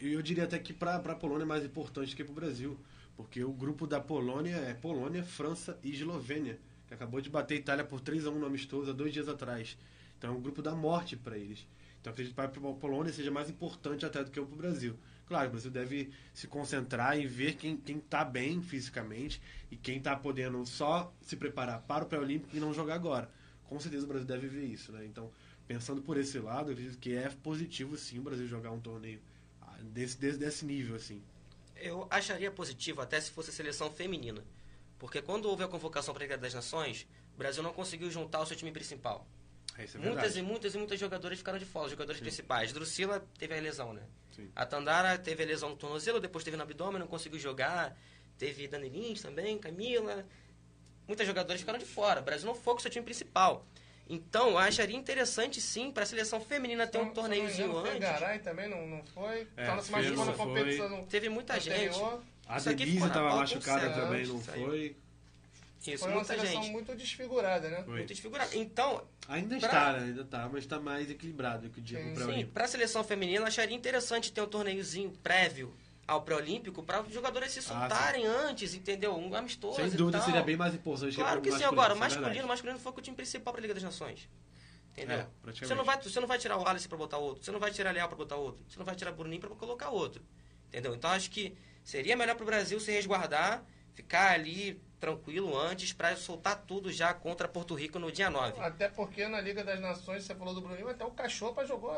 [SPEAKER 2] E eu diria até que pra, pra Polônia é mais importante que pro Brasil. Porque o grupo da Polônia é Polônia, França e Eslovênia. Que acabou de bater a Itália por 3 a 1 no amistoso há dois dias atrás. Então é um grupo da morte para eles. Então acredito que para a Polônia seja mais importante até do que para o Brasil. Claro, o Brasil deve se concentrar em ver quem está bem fisicamente e quem está podendo só se preparar para o pré-olímpico e não jogar agora. Com certeza o Brasil deve ver isso, né? Então, pensando por esse lado, eu acredito que é positivo sim o Brasil jogar um torneio ah, desse, desse, desse nível, assim.
[SPEAKER 1] Eu acharia positivo até se fosse seleção feminina. Porque quando houve a convocação para a Liga das Nações, o Brasil não conseguiu juntar o seu time principal.
[SPEAKER 2] É, é
[SPEAKER 1] muitas e muitas e muitas jogadoras ficaram de fora, os jogadores principais. Drusila teve a lesão, né?
[SPEAKER 2] Sim.
[SPEAKER 1] A Tandara teve a lesão no tornozelo, depois teve no abdômen, não conseguiu jogar. Teve Dani Lins também, Camila. Muitas jogadoras ficaram de fora. O Brasil não foi com o seu time principal. Então, eu acharia interessante sim para a seleção feminina ter um
[SPEAKER 4] Só- só
[SPEAKER 1] torneiozinho
[SPEAKER 4] engano,
[SPEAKER 1] antes.
[SPEAKER 4] Fegaray também não, não foi.
[SPEAKER 2] É,
[SPEAKER 4] Só não se machucou na competição
[SPEAKER 1] Teve muita gente.
[SPEAKER 4] anterior.
[SPEAKER 2] A
[SPEAKER 1] Isso aqui
[SPEAKER 2] Denise estava machucada
[SPEAKER 1] um
[SPEAKER 2] também, não foi?
[SPEAKER 1] Isso,
[SPEAKER 4] Foi uma
[SPEAKER 1] muita
[SPEAKER 4] seleção
[SPEAKER 1] gente.
[SPEAKER 4] muito desfigurada, né?
[SPEAKER 2] Foi.
[SPEAKER 1] Muito desfigurado. Então,
[SPEAKER 2] Ainda
[SPEAKER 1] Pra-
[SPEAKER 2] está, né? Ainda está, mas está mais equilibrado que o dia
[SPEAKER 4] Sim,
[SPEAKER 2] pro
[SPEAKER 1] sim, para a seleção feminina, eu acharia interessante ter um torneiozinho prévio ao pré-olímpico para os jogadores se soltarem antes, entendeu? Um amistoso
[SPEAKER 2] Sem
[SPEAKER 1] e
[SPEAKER 2] dúvida
[SPEAKER 1] tal.
[SPEAKER 2] seria bem mais importante
[SPEAKER 1] Claro
[SPEAKER 2] que
[SPEAKER 1] que sim, agora,
[SPEAKER 2] é
[SPEAKER 1] masculino, o masculino foi com o time principal para a Liga das Nações. Entendeu?
[SPEAKER 2] É,
[SPEAKER 1] você, não vai, você não vai tirar o Alice para botar outro, você não vai tirar o Leal para botar outro, você não vai tirar o Bruninho para colocar outro. Entendeu? Então acho que seria melhor para o Brasil se resguardar, ficar ali tranquilo antes para soltar tudo já contra Porto Rico no dia 9.
[SPEAKER 4] Até porque na Liga das Nações, você falou do Bruninho, até o Cachopa jogou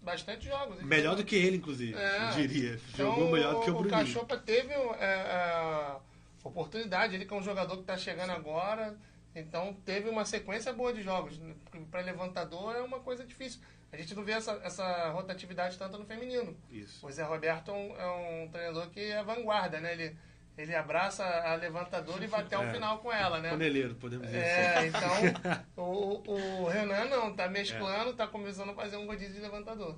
[SPEAKER 4] bastante jogos.
[SPEAKER 2] Melhor do que ele, inclusive,
[SPEAKER 4] É.
[SPEAKER 2] eu diria.
[SPEAKER 4] Então,
[SPEAKER 2] Jogou melhor do que o
[SPEAKER 4] O
[SPEAKER 2] Bruninho.
[SPEAKER 4] Cachopa teve é, a oportunidade, ele que é um jogador que está chegando agora, então teve uma sequência boa de jogos. Para levantador é uma coisa difícil. A gente não vê essa, essa rotatividade tanto no feminino.
[SPEAKER 2] Isso.
[SPEAKER 4] O Zé Roberto é um, é um treinador que é vanguarda, né? Ele, ele abraça a levantadora e vai até o
[SPEAKER 2] É.
[SPEAKER 4] final com ela, né?
[SPEAKER 2] Paneleiro, podemos dizer assim.
[SPEAKER 4] É, então o, o Renan não, tá mesclando, tá começando a fazer um rodízio de levantador.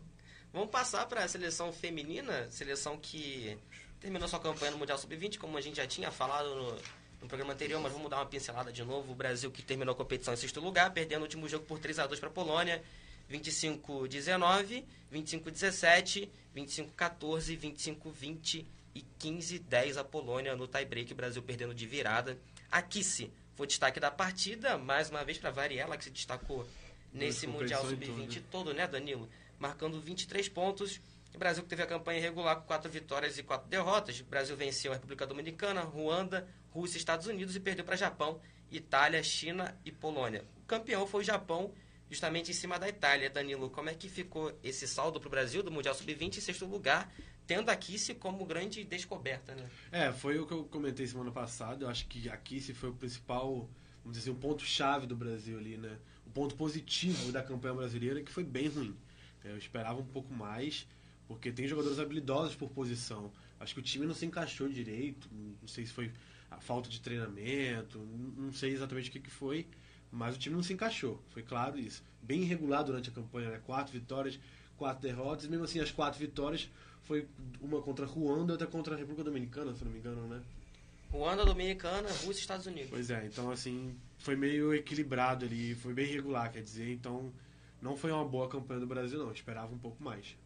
[SPEAKER 1] Vamos passar para a seleção feminina, seleção que terminou sua campanha no Mundial Sub-20, como a gente já tinha falado no, no programa anterior, mas vamos dar uma pincelada de novo. O Brasil que terminou a competição em sexto lugar, perdendo o último jogo por 3 a 2 para a Polônia, 25-19, 25-17, 25-14, 25-20 e 15-10 a Polônia no tie-break, Brasil perdendo de virada. A Kissi foi destaque da partida, mais uma vez para variar, ela que se destacou nesse Mundial
[SPEAKER 2] competições
[SPEAKER 1] Sub-20 todo, né, Danilo? Marcando 23 pontos. O Brasil que teve a campanha irregular com quatro vitórias e quatro derrotas. O Brasil venceu a República Dominicana, Ruanda, Rússia e Estados Unidos e perdeu para Japão, Itália, China e Polônia. O campeão foi o Japão, justamente em cima da Itália. Danilo, como é que ficou esse saldo para o Brasil do Mundial Sub-20 em sexto lugar, tendo a Kiss como grande descoberta, né?
[SPEAKER 2] É, foi o que eu comentei semana passada. Eu acho que a Kiss foi o principal, vamos dizer assim, um ponto-chave do Brasil ali, né? O ponto positivo da campanha brasileira que foi bem ruim. É, Eu esperava um pouco mais, porque tem jogadores habilidosos por posição. Acho que o time não se encaixou direito. Não sei se foi a falta de treinamento, não sei exatamente o que, que foi, mas o time não se encaixou. Foi claro isso. Bem irregular durante a campanha, né? Quatro vitórias, quatro derrotas. Mesmo assim, as quatro vitórias foi uma contra Ruanda e outra contra a República Dominicana, se não me engano, né?
[SPEAKER 1] Ruanda, Dominicana, Rússia e Estados Unidos.
[SPEAKER 2] Pois é, então assim, foi meio equilibrado ali, foi bem regular, quer dizer, então não foi uma boa campanha do Brasil, não. Esperava um pouco mais.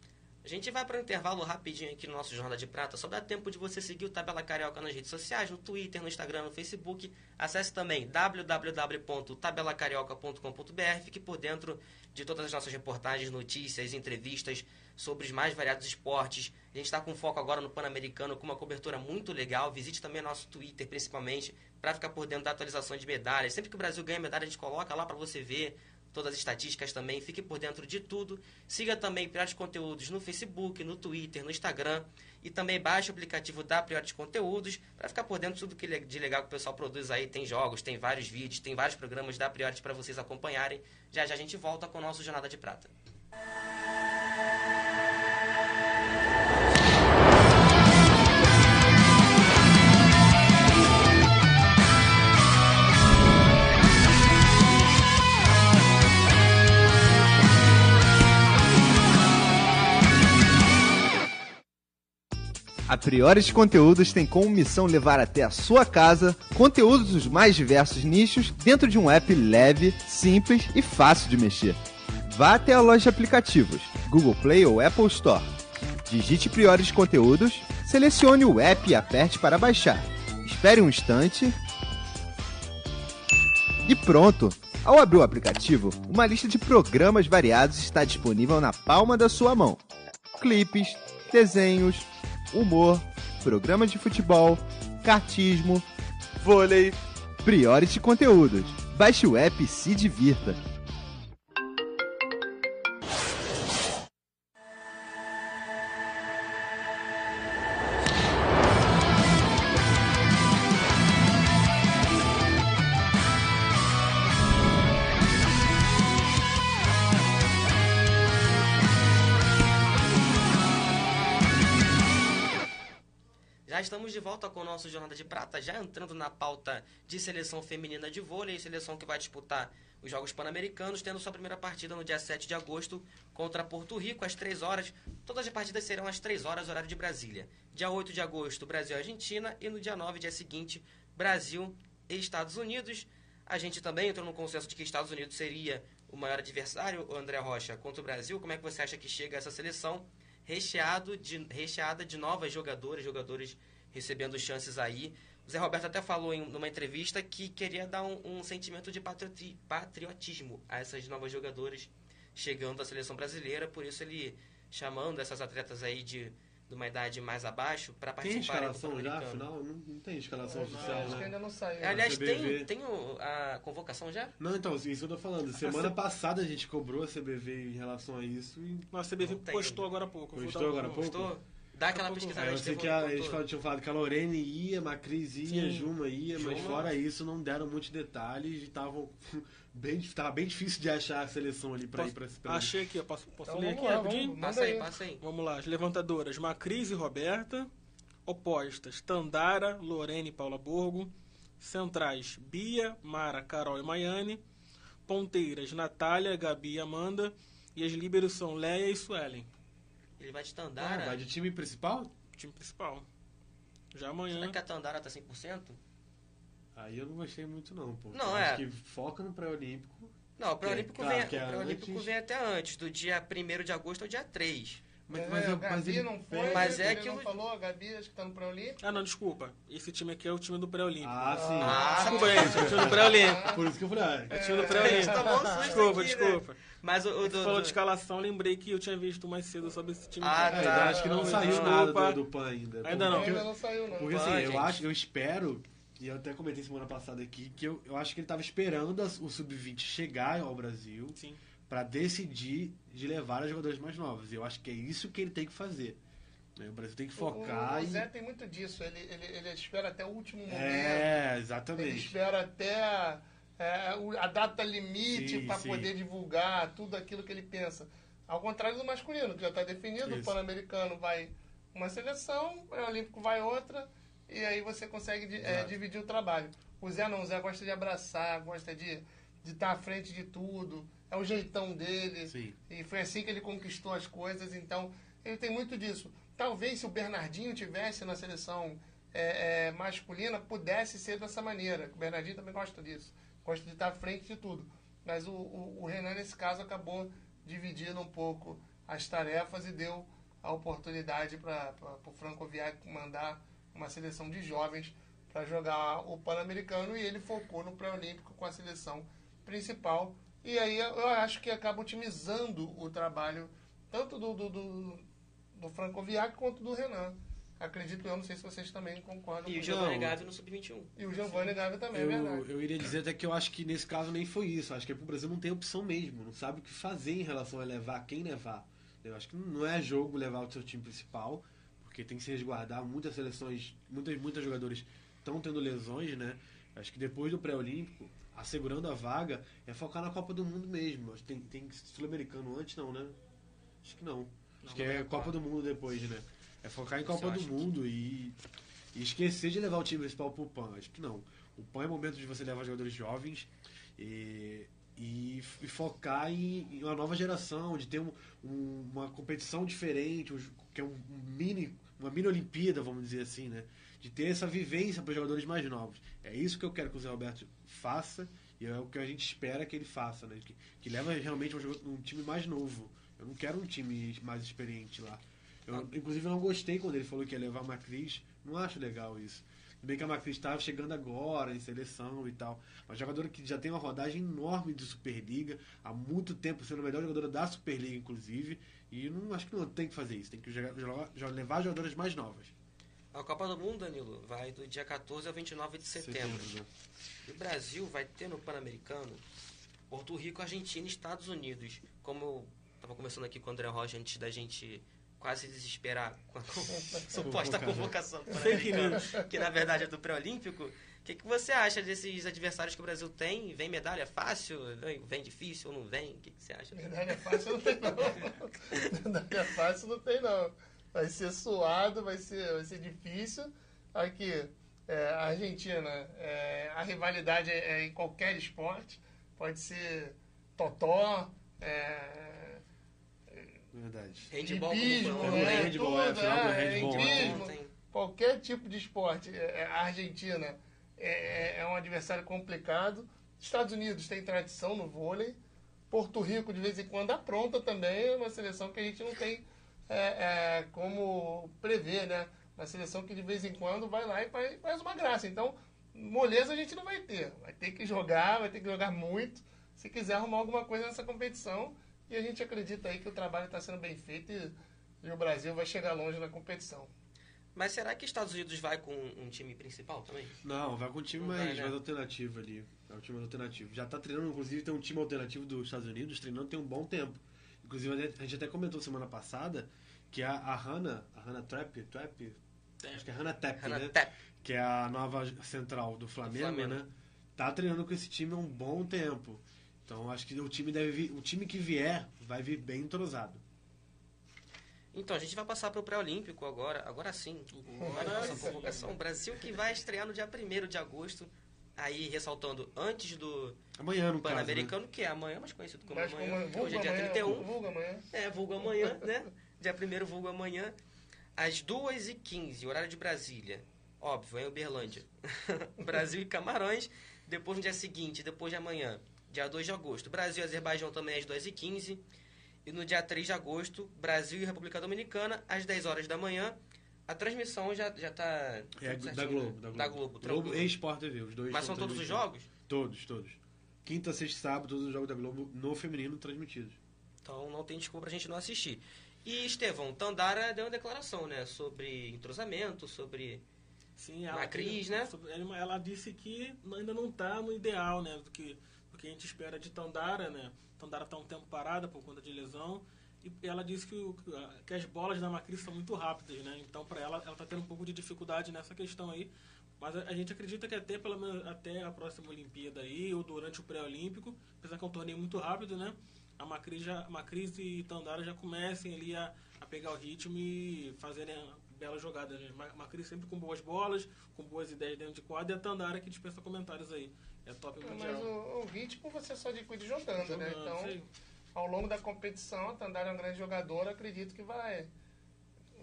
[SPEAKER 1] A gente vai para um intervalo rapidinho aqui no nosso Jornal de Prata. Só dá tempo de você seguir o Tabela Carioca nas redes sociais, no Twitter, no Instagram, no Facebook. Acesse também www.tabelacarioca.com.br. Fique por dentro de todas as nossas reportagens, notícias, entrevistas sobre os mais variados esportes. A gente está com foco agora no Pan-Americano, com uma cobertura muito legal. Visite também nosso Twitter, principalmente, para ficar por dentro da atualização de medalhas. Sempre que o Brasil ganha medalha, a gente coloca lá para você ver todas as estatísticas também. Fique por dentro de tudo. Siga também Prioridade Conteúdos no Facebook, no Twitter, no Instagram. E também baixe o aplicativo da Prioridade Conteúdos para ficar por dentro de tudo que de legal que o pessoal produz aí. Tem jogos, tem vários vídeos, tem vários programas da Prioridade para vocês acompanharem. Já já a gente volta com o nosso Jornada de Prata.
[SPEAKER 5] A Priores Conteúdos tem como missão levar até a sua casa conteúdos dos mais diversos nichos dentro de um app leve, simples e fácil de mexer. Vá até a loja de aplicativos, Google Play ou Apple Store. Digite Priores Conteúdos, selecione o app e aperte para baixar. Espere um instante. E pronto! Ao abrir o aplicativo, uma lista de programas variados está disponível na palma da sua mão. Clipes, desenhos, humor, programas de futebol, cartismo, vôlei, Priority Conteúdos. Baixe o app e se divirta.
[SPEAKER 1] Volta com o nosso Jornada de Prata, já entrando na pauta de seleção feminina de vôlei, seleção que vai disputar os Jogos Pan-Americanos, tendo sua primeira partida no dia 7 de agosto contra Porto Rico, às 3 horas. Todas as partidas serão às 3 horas, horário de Brasília. Dia 8 de agosto, Brasil e Argentina, e no dia 9, dia seguinte, Brasil e Estados Unidos. A gente também entrou no consenso de que Estados Unidos seria o maior adversário, o André Rocha, contra o Brasil. Como é que você acha que chega essa seleção? recheado de, recheada de novas jogadoras, jogadores recebendo chances aí. O Zé Roberto até falou em numa entrevista que queria dar um, um sentimento de patrioti- patriotismo a essas novas jogadoras chegando à seleção brasileira, por isso ele chamando essas atletas aí de, de uma idade mais abaixo para
[SPEAKER 2] Tem
[SPEAKER 1] participarem do
[SPEAKER 2] escalação já,
[SPEAKER 1] Pan-Americano.
[SPEAKER 2] afinal? Não, não tem escalação
[SPEAKER 4] Acho
[SPEAKER 2] oficial,
[SPEAKER 4] que
[SPEAKER 2] né?
[SPEAKER 4] ainda não saiu.
[SPEAKER 1] Aliás,
[SPEAKER 2] CBV.
[SPEAKER 1] tem, tem o- a convocação já?
[SPEAKER 2] Não, então, isso que eu tô falando. Semana passada a gente cobrou a CBV em relação a isso e
[SPEAKER 3] a CBV
[SPEAKER 1] Não
[SPEAKER 3] postou agora há pouco.
[SPEAKER 2] Postou agora há pouco?
[SPEAKER 1] Gostou? Dá aquela
[SPEAKER 3] a
[SPEAKER 1] pesquisada.
[SPEAKER 2] É, eu
[SPEAKER 1] a
[SPEAKER 2] sei que a, eles falam- tinham falado que a Lorene ia, Macris ia,
[SPEAKER 3] Sim.
[SPEAKER 2] Juma ia, mas
[SPEAKER 1] Juma.
[SPEAKER 2] fora isso não deram muitos detalhes e estavam bem, tava bem difícil de achar a seleção ali pra ir pra, pra
[SPEAKER 3] Achei aqui, ó. Posso, posso
[SPEAKER 4] Então
[SPEAKER 3] ler aqui
[SPEAKER 4] lá,
[SPEAKER 3] rapidinho?
[SPEAKER 4] vamos-
[SPEAKER 1] Passa aí,
[SPEAKER 4] aí.
[SPEAKER 1] passa aí.
[SPEAKER 3] Vamos lá, as levantadoras. Macris e Roberta. Opostas, Tandara, Lorene e Paula Borgo. Centrais, Bia, Mara, Carol e Maiane. Ponteiras, Natália, Gabi e Amanda. E as líberos são Leia e Suelen.
[SPEAKER 1] Ele vai de
[SPEAKER 2] Ah,
[SPEAKER 1] Tandara.
[SPEAKER 2] vai de time principal?
[SPEAKER 3] Time principal. Já amanhã.
[SPEAKER 1] Será que a Tandara tá 100%?
[SPEAKER 2] Aí eu não gostei muito não, pô.
[SPEAKER 1] Não,
[SPEAKER 2] Eu
[SPEAKER 1] é.
[SPEAKER 2] Acho que foca no pré-olímpico.
[SPEAKER 1] Não, o pré-olímpico
[SPEAKER 2] claro
[SPEAKER 1] vem,
[SPEAKER 2] que é
[SPEAKER 1] o pré-olímpico
[SPEAKER 2] antes.
[SPEAKER 1] vem até antes, do dia 1 de agosto ao dia 3.
[SPEAKER 2] Mas,
[SPEAKER 4] É,
[SPEAKER 2] mas, eu- mas
[SPEAKER 4] Gabi
[SPEAKER 2] ele
[SPEAKER 4] não foi,
[SPEAKER 2] pega-
[SPEAKER 1] Mas é aquilo-
[SPEAKER 4] não falou, a Gabi acho que tá no pré-olímpico.
[SPEAKER 3] Ah, não, desculpa. Esse time aqui é o time do pré-olímpico.
[SPEAKER 2] Ah, sim.
[SPEAKER 1] Ah,
[SPEAKER 3] Desculpa, gente. É o time do pré-olímpico.
[SPEAKER 2] Por isso que eu falei, ah,
[SPEAKER 3] É o time do
[SPEAKER 1] A
[SPEAKER 3] pré-olímpico.
[SPEAKER 1] gente tomou um susto
[SPEAKER 3] Desculpa,
[SPEAKER 1] aqui, né? Mas o, o
[SPEAKER 3] Você
[SPEAKER 1] do,
[SPEAKER 3] falou
[SPEAKER 1] do-
[SPEAKER 3] de escalação, lembrei que eu tinha visto mais cedo sobre esse time.
[SPEAKER 1] Ah,
[SPEAKER 2] é,
[SPEAKER 1] tá.
[SPEAKER 2] eu acho que não
[SPEAKER 3] Não,
[SPEAKER 2] saiu
[SPEAKER 3] desculpa.
[SPEAKER 2] nada do, do PAN ainda.
[SPEAKER 3] Ainda não.
[SPEAKER 2] Porque,
[SPEAKER 4] Ainda não saiu, não.
[SPEAKER 2] porque
[SPEAKER 1] PAN,
[SPEAKER 2] assim, eu
[SPEAKER 1] gente.
[SPEAKER 2] acho, eu espero, e eu até comentei semana passada aqui, que eu, eu acho que ele tava esperando o Sub-20 chegar ao Brasil pra decidir de levar as jogadores mais novos. E eu acho que é isso que ele tem que fazer. né? O Brasil tem que focar
[SPEAKER 4] o
[SPEAKER 2] e...
[SPEAKER 4] Zé tem muito disso. Ele, ele, ele espera até o último momento.
[SPEAKER 2] É,
[SPEAKER 4] Ele
[SPEAKER 2] exatamente.
[SPEAKER 4] espera até é, o- a data limite para poder divulgar tudo aquilo que ele pensa. Ao contrário do masculino, que já está definido, o
[SPEAKER 2] Isso.
[SPEAKER 4] Pan-Americano vai uma seleção, o Olímpico vai outra, e aí você consegue é, dividir o trabalho. O Zé não, o Zé gosta de abraçar, gosta de de estar à frente de tudo, é o jeitão dele,
[SPEAKER 2] Sim.
[SPEAKER 4] e foi assim que ele conquistou as coisas, então ele tem muito disso. Talvez se o Bernardinho tivesse na seleção é, é, masculina, pudesse ser dessa maneira. O Bernardinho também gosta disso, gosta de estar à frente de tudo. Mas o, o, o Renan, nesse caso, acabou dividindo um pouco as tarefas e deu a oportunidade para o Franco Viag mandar uma seleção de jovens para jogar o Pan-Americano e ele focou no pré-olímpico com a seleção principal. E aí eu acho que acaba otimizando o trabalho tanto do, do, do, do Franco Viag quanto do Renan. Acredito eu, não sei se vocês também concordam.
[SPEAKER 1] E o Giovanni. Gavi no Sub-21.
[SPEAKER 4] E o Giovanni Gavi também, é verdade.
[SPEAKER 2] Eu, eu iria dizer até que eu acho que nesse caso nem foi isso. Acho que é pro Brasil não tem opção mesmo. Não sabe o que fazer em relação a levar quem levar. Eu acho que não é jogo levar o seu time principal, porque tem que se resguardar. Muitas seleções, muitas, muitos jogadores estão tendo lesões, né? Acho que depois do pré-olímpico, assegurando a vaga, é focar na Copa do Mundo mesmo. Acho que tem, tem sul-americano antes, não, né? Acho que não. Acho que é Copa do Mundo depois, né? É focar em Copa do
[SPEAKER 1] acho que-
[SPEAKER 2] Mundo e, e esquecer de levar o time principal pro PAN. Acho que não. O PAN é momento de você levar jogadores jovens e, e, e focar em, em uma nova geração, de ter um- um- uma competição diferente, um- que é um, mini, uma mini Olimpíada, vamos dizer assim, né? De ter essa vivência para os jogadores mais novos. É isso que eu quero que o Zé Roberto faça e é o que a gente espera que ele faça, né? Que, que leva realmente um, um time mais novo. Eu não quero um time mais experiente lá. Eu, inclusive, eu não gostei quando ele falou que ia levar a Macris. Não acho legal isso. Tudo bem que a Macris estava chegando agora em seleção e tal. Mas jogadora que já tem uma rodagem enorme de Superliga, há muito tempo sendo a melhor jogadora da Superliga, inclusive. E não acho que não tem que fazer isso. Tem que jogar- jogar- levar jogadoras mais novas.
[SPEAKER 1] A Copa do Mundo, Danilo, vai do dia 14 ao 29 de setembro.
[SPEAKER 2] né?
[SPEAKER 1] E o Brasil vai ter no Pan-Americano Porto Rico, Argentina e Estados Unidos. Como eu estava conversando aqui com o André Rocha antes da gente quase desesperar com a suposta convocação Pan-Americano, que na verdade é do pré-olímpico. O que, que você acha desses adversários que o Brasil tem? Vem medalha fácil? Vem- Vem difícil ou não vem? O que, que você acha?
[SPEAKER 4] Medalha fácil não tem não. Medalha fácil não tem não. Vai ser suado, vai ser, vai ser difícil. Aqui, é, a Argentina, é, a rivalidade é, é em qualquer esporte. Pode ser totó, é,
[SPEAKER 2] Verdade.
[SPEAKER 1] Handball como
[SPEAKER 2] foi
[SPEAKER 4] é,
[SPEAKER 2] ontem. Handball, é,
[SPEAKER 4] tudo,
[SPEAKER 2] do
[SPEAKER 4] é,
[SPEAKER 2] handball
[SPEAKER 4] hipismo,
[SPEAKER 1] ontem.
[SPEAKER 4] qualquer tipo de esporte. É, é, A Argentina é, é- é um adversário complicado. Estados Unidos tem tradição no vôlei. Porto Rico, de vez em quando, apronta também. É uma seleção que a gente não tem é, é, como prever, né? Uma seleção que de vez em quando vai lá e faz, faz uma graça. Então, moleza a gente não vai ter. Vai ter que jogar, vai ter que jogar muito. Se quiser arrumar alguma coisa nessa competição. E a gente acredita aí que o trabalho está sendo bem feito e, e o Brasil vai chegar longe na competição.
[SPEAKER 1] Mas será que Estados Unidos vai com um time principal também?
[SPEAKER 2] Não, vai com um time mais,
[SPEAKER 1] vai, né?
[SPEAKER 2] mais alternativo ali. É um time mais alternativo. Já tá treinando, inclusive tem um time alternativo dos Estados Unidos treinando tem um bom tempo. Inclusive a gente até comentou semana passada que a, a Hannah, a Hannah Trap, Trap, acho que é Hannah Tap,
[SPEAKER 1] Hannah
[SPEAKER 2] né?
[SPEAKER 1] Tap.
[SPEAKER 2] Que é a nova central do Flamengo,
[SPEAKER 1] Flamengo.
[SPEAKER 2] né? Tá treinando com esse time há um bom tempo. Então acho que o time deve vir, o time que vier vai vir bem entrosado.
[SPEAKER 1] Então, a gente vai passar para o pré-olímpico agora, agora sim. Agora
[SPEAKER 3] sim.
[SPEAKER 1] convocação. O Brasil que vai estrear no dia 1 de agosto, aí ressaltando antes do
[SPEAKER 2] Amanhã no caso, né?
[SPEAKER 1] Pan-Americano, que é amanhã, mais conhecido como
[SPEAKER 4] Mas
[SPEAKER 1] amanhã.
[SPEAKER 4] vulgo
[SPEAKER 1] hoje é dia
[SPEAKER 4] amanhã,
[SPEAKER 1] 31.
[SPEAKER 4] vulgo amanhã.
[SPEAKER 1] É, vulgo amanhã, né? Dia 1 vulgo amanhã, às 2h15, horário de Brasília. Óbvio, é em Uberlândia. Brasil e Camarões. Depois no dia seguinte, depois de amanhã, dia 2 de agosto. Brasil e Azerbaijão também às 2h15. E no dia 3 de agosto, Brasil e República Dominicana, às 10 horas da manhã. A transmissão já, já tá.
[SPEAKER 2] É
[SPEAKER 1] tudo
[SPEAKER 2] da
[SPEAKER 1] certinho,
[SPEAKER 2] Globo,
[SPEAKER 1] né?
[SPEAKER 2] da Globo.
[SPEAKER 1] Da Globo,
[SPEAKER 2] Globo e Sport TV, os dois
[SPEAKER 1] Mas são todos os jogos?
[SPEAKER 2] Todos, todos. Quinta, sexta e sábado, todos os jogos da Globo no feminino transmitidos.
[SPEAKER 1] Então não tem desculpa pra gente não assistir. E Estevão, Tandara deu uma declaração, né? Sobre entrosamento, sobre.
[SPEAKER 3] Sim,
[SPEAKER 1] Macris,
[SPEAKER 3] que-
[SPEAKER 1] né?
[SPEAKER 3] Ela, ela disse que ainda não está no ideal, né? Do que, do que a gente espera de Tandara, né? Tandara está um tempo parada por conta de lesão. e ela disse que, o- que as bolas da Macris são muito rápidas, né? Então, para ela, ela está tendo um pouco de dificuldade nessa questão aí. Mas a, a gente acredita que até, pelo menos, até a próxima Olimpíada aí, ou durante o pré-olímpico, apesar que é um torneio muito rápido, né? A Macris, já, Macris e Tandara já comecem ali a, a pegar o ritmo e fazerem belas jogadas. Né? Ma- Macris sempre com boas bolas, com boas ideias dentro de quadra, e a Tandara que dispensa comentários aí. É top
[SPEAKER 4] Mas
[SPEAKER 3] mundial.
[SPEAKER 4] o, o ritmo você só adquire jogando, né?
[SPEAKER 3] Jogando,
[SPEAKER 4] Então,
[SPEAKER 3] sei.
[SPEAKER 4] ao longo da competição, a Tandara é um grande jogador, acredito que vai,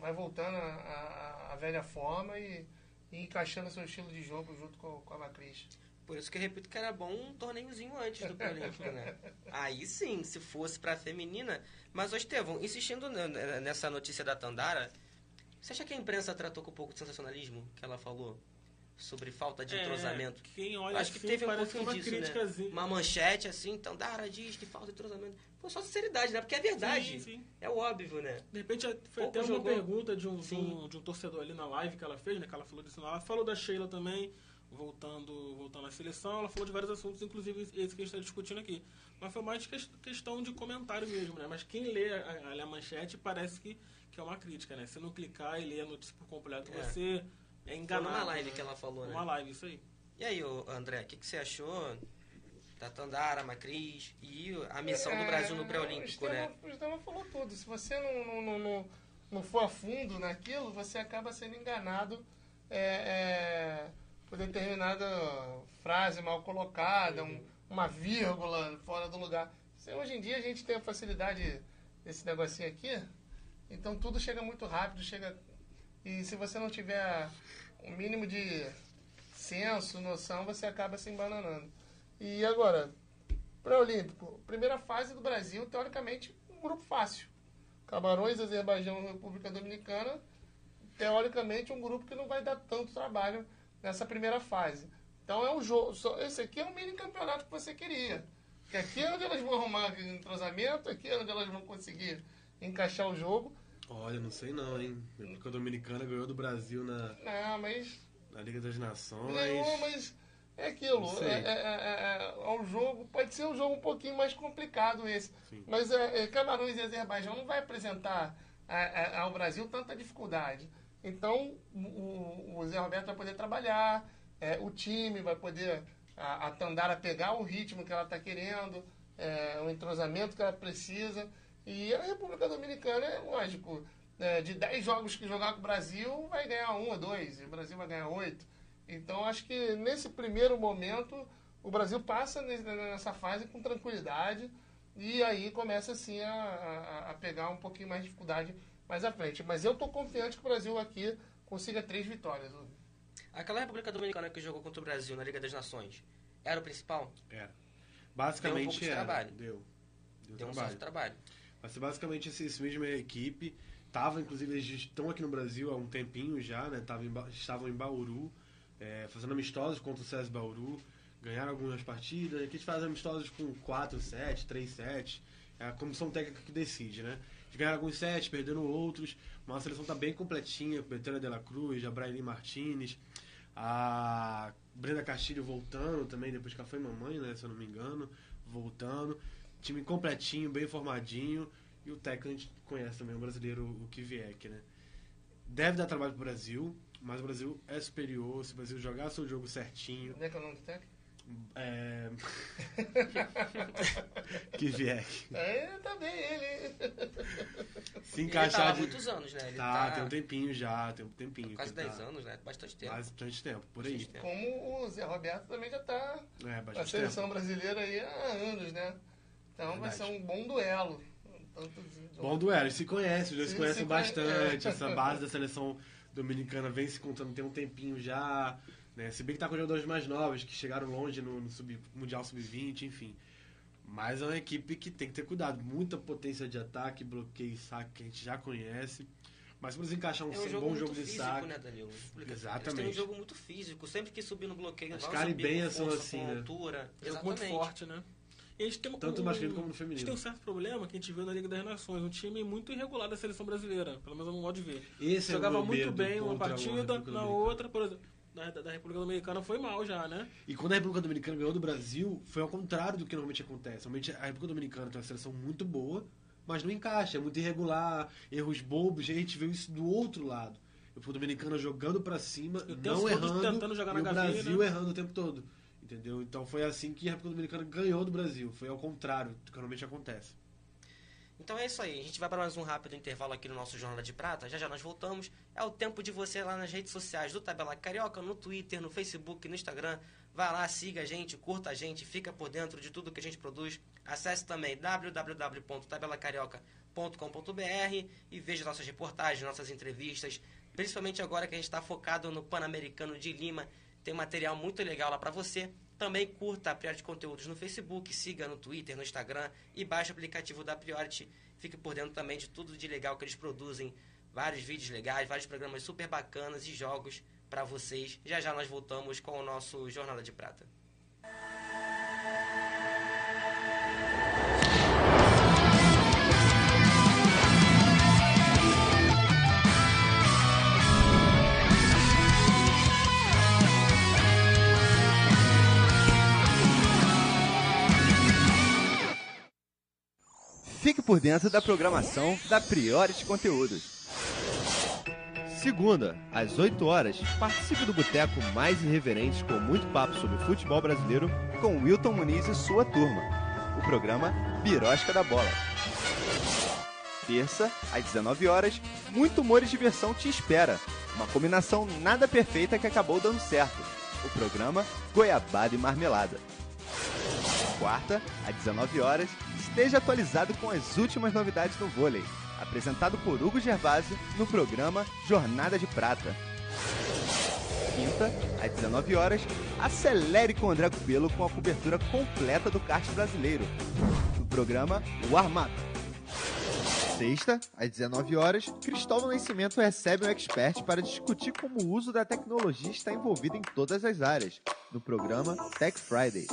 [SPEAKER 4] vai voltando à velha forma e, e encaixando seu estilo de jogo junto com, com a Macris.
[SPEAKER 1] Por isso que eu repito que era bom um torneiozinho antes do pré-olímpico, né? Aí sim, se fosse pra feminina. Mas, ô Estevão, insistindo nessa notícia da Tandara, você acha que a imprensa tratou com um pouco de sensacionalismo que ela falou? Sobre falta de
[SPEAKER 3] É,
[SPEAKER 1] entrosamento?
[SPEAKER 3] quem olha
[SPEAKER 1] Acho que
[SPEAKER 3] assim,
[SPEAKER 1] teve um
[SPEAKER 3] parece
[SPEAKER 1] pouquinho
[SPEAKER 3] uma
[SPEAKER 1] disso, né? Uma manchete assim, Tandara diz que falta de entrosamento. Pô, só sinceridade, né? Porque é verdade.
[SPEAKER 3] Sim, sim.
[SPEAKER 1] É óbvio, né?
[SPEAKER 3] De repente foi
[SPEAKER 1] Pouco
[SPEAKER 3] até uma
[SPEAKER 1] jogou.
[SPEAKER 3] pergunta de um, de, um, de um torcedor ali na live que ela fez, né? Que ela falou disso lá. Ela falou da Sheila também, voltando, voltando à seleção. Ela falou de vários assuntos, inclusive esse que a gente está discutindo aqui. Mas foi mais ques- questão de comentário mesmo, né? Mas quem lê a, a, a manchete parece que, que é uma crítica, né? Se não clicar e ler a notícia por completo,
[SPEAKER 1] É.
[SPEAKER 3] você é
[SPEAKER 1] Foi
[SPEAKER 3] enganado.
[SPEAKER 1] numa live
[SPEAKER 3] né?
[SPEAKER 1] que ela falou, né?
[SPEAKER 3] Numa live, isso aí.
[SPEAKER 1] E aí, André, o que, que você achou da Tandara, Macris e a missão do Brasil no
[SPEAKER 4] É,
[SPEAKER 1] pré-olímpico,
[SPEAKER 4] o
[SPEAKER 1] né?
[SPEAKER 4] O Estevão falou tudo. Se você não, não, não, não, não for a fundo naquilo, você acaba sendo enganado é, é, por determinada frase mal colocada, um- uma vírgula fora do lugar. Hoje em dia a gente tem a facilidade desse negocinho aqui, então tudo chega muito rápido, chega. E se você não tiver um mínimo de senso, noção, você acaba se embananando. E agora, Pré-Olímpico, primeira fase do Brasil, teoricamente, um grupo fácil. Camarões, Azerbaijão República Dominicana, teoricamente, um grupo que não vai dar tanto trabalho nessa primeira fase. Então é um jogo. Esse aqui é um mini campeonato que você queria. Que aqui é onde elas vão arrumar entrosamento, aqui é onde elas vão conseguir encaixar o jogo.
[SPEAKER 2] Olha, não sei não, hein? A República Dominicana ganhou do Brasil na,
[SPEAKER 4] Não, mas
[SPEAKER 2] na Liga das Nações.
[SPEAKER 4] Ganhou, mas é aquilo. É, é, é, é, é um jogo, pode ser um jogo um pouquinho mais complicado esse.
[SPEAKER 2] Sim.
[SPEAKER 4] Mas é, é, Camarões e Azerbaijão não vai apresentar a- a- ao Brasil tanta dificuldade. Então o, o Zé Roberto vai poder trabalhar, o time vai poder a, a Tandara pegar o ritmo que ela está querendo, o entrosamento que ela precisa. E a República Dominicana, é lógico, é, de 10 jogos que jogar com o Brasil, vai ganhar um ou dois, e o Brasil vai ganhar oito. Então acho que nesse primeiro momento o Brasil passa nesse- nessa fase com tranquilidade e aí começa assim a, a- a pegar um pouquinho mais de dificuldade mais à frente. Mas eu estou confiante que o Brasil aqui consiga três vitórias.
[SPEAKER 1] Aquela República Dominicana que jogou contra o Brasil na Liga das Nações, era o principal?
[SPEAKER 2] Era.
[SPEAKER 1] Deu um
[SPEAKER 2] Basicamente
[SPEAKER 1] pouco de
[SPEAKER 2] era.
[SPEAKER 1] trabalho.
[SPEAKER 2] Deu. Deu,
[SPEAKER 1] Deu um
[SPEAKER 2] trabalho.
[SPEAKER 1] certo trabalho.
[SPEAKER 2] Mas basicamente esse, esse mesma equipe tava, inclusive, eles estão aqui no Brasil há um tempinho já, né? Tava em estavam em Bauru, é, fazendo amistosos contra o César Bauru, ganharam algumas partidas. Aqui eles fazem amistosos com 4 sets, 3 sets. É a comissão técnica que decide, né? Eles ganharam alguns sets, perderam outros. Mas a seleção tá bem completinha, com Betânia de la Cruz, a Braille Martinez, a Brenda Castilho voltando também, depois que ela foi mamãe, né? Se eu não me engano, voltando. Time completinho, bem formadinho. E o técnico a gente conhece também, o brasileiro, o Kivieck, né? Deve dar trabalho pro Brasil, mas o Brasil é superior. Se o Brasil jogar seu jogo certinho,
[SPEAKER 4] Onde é que é o nome do técnico?
[SPEAKER 2] é. Kivieck.
[SPEAKER 4] É, tá bem ele.
[SPEAKER 2] Se
[SPEAKER 1] Ele tá há
[SPEAKER 2] encaixar de.
[SPEAKER 1] muitos anos, né? Ele
[SPEAKER 2] Tá,
[SPEAKER 1] tá,
[SPEAKER 2] tem um tempinho já, tem um tempinho.
[SPEAKER 1] quase
[SPEAKER 2] que tá
[SPEAKER 1] 10 anos, né? Bastante tempo.
[SPEAKER 2] Bastante tempo, por aí.
[SPEAKER 1] Tempo.
[SPEAKER 4] Como o Zé Roberto também já está
[SPEAKER 2] É,
[SPEAKER 4] na
[SPEAKER 2] bastante
[SPEAKER 4] seleção
[SPEAKER 2] tempo.
[SPEAKER 4] brasileira aí há anos, né? Então vai ser um bom duelo.
[SPEAKER 2] Bom duelo, eles se conhecem, os dois se conhecem
[SPEAKER 4] se
[SPEAKER 2] bastante.
[SPEAKER 4] é.
[SPEAKER 2] Essa base da seleção dominicana vem se contando tem um tempinho já. Né? Se bem que tá com jogadores mais novos, que chegaram longe no, no sub, Mundial Sub-20, enfim. Mas é uma equipe que tem que ter cuidado. Muita potência de ataque, bloqueio e saque que a gente já conhece. Mas para encaixar um,
[SPEAKER 1] É um
[SPEAKER 2] bom
[SPEAKER 1] jogo muito
[SPEAKER 2] jogo de
[SPEAKER 1] físico,
[SPEAKER 2] saque.
[SPEAKER 1] né, Danilo?
[SPEAKER 2] Exatamente.
[SPEAKER 1] Eles têm um jogo muito físico. Sempre que subir no bloqueio,
[SPEAKER 2] As caribenhas são
[SPEAKER 1] força,
[SPEAKER 2] assim,
[SPEAKER 1] com
[SPEAKER 2] né?
[SPEAKER 1] altura.
[SPEAKER 3] É jogo
[SPEAKER 1] Exatamente.
[SPEAKER 3] muito forte, né? E gente tem um-
[SPEAKER 2] Tanto no masculino como no
[SPEAKER 3] A gente
[SPEAKER 2] feminino.
[SPEAKER 3] tem um certo problema que a gente viu na Liga das Nações. Um time muito irregular da seleção brasileira. Pelo menos no modo de ver.
[SPEAKER 2] Esse
[SPEAKER 3] Jogava
[SPEAKER 2] é o meu
[SPEAKER 3] muito bem uma partida, na outra, por exemplo, da, da República Dominicana foi mal já, né?
[SPEAKER 2] E quando a República Dominicana ganhou do Brasil, foi ao contrário do que normalmente acontece. Normalmente a República Dominicana tem uma seleção muito boa, mas não encaixa, é muito irregular, erros bobos, e a gente viu isso do outro lado. O dominicano jogando pra cima,
[SPEAKER 3] E
[SPEAKER 2] não errando,
[SPEAKER 3] tentando jogar
[SPEAKER 2] e o. Brasil errando o tempo todo. Entendeu? Então foi assim que a República Dominicana ganhou do Brasil. Foi ao contrário do que normalmente acontece.
[SPEAKER 1] Então é isso aí. A gente vai para mais um rápido intervalo aqui no nosso Jornal de Prata. Já já nós voltamos. É o tempo de você lá nas redes sociais do Tabela Carioca, no Twitter, no Facebook, no Instagram. Vai lá, siga a gente, curta a gente, fica por dentro de tudo que a gente produz. Acesse também www.tabelacarioca.com.br e veja nossas reportagens, nossas entrevistas. Principalmente agora que a gente está focado no Pan-Americano de Lima. Tem material muito legal lá para você. Também curta a Priority Conteúdos no Facebook, siga no Twitter, no Instagram e baixe o aplicativo da Priority. Fique por dentro também de tudo de legal que eles produzem. Vários vídeos legais, vários programas super bacanas e jogos para vocês. Já já nós voltamos com o nosso Jornada de Prata.
[SPEAKER 5] Fique por dentro da programação da Priority Conteúdos. Segunda, às 8 horas, participe do boteco mais irreverente com muito papo sobre futebol brasileiro com Wilton Muniz e sua turma. O programa Birosca da Bola. Terça, às 19 horas, muito humor e diversão te espera. Uma combinação nada perfeita que acabou dando certo. O programa Goiabada e Marmelada. Quarta, às 19 horas, esteja atualizado com as últimas novidades do vôlei. Apresentado por Hugo Gervásio no programa Jornada de Prata. Quinta, às 19 horas, acelere com André Cupelo com a cobertura completa do kart brasileiro. No programa Warm Up. Sexta, às 19 horas, Cristóvão Nascimento recebe um expert para discutir como o uso da tecnologia está envolvido em todas as áreas, no programa Tech Friday.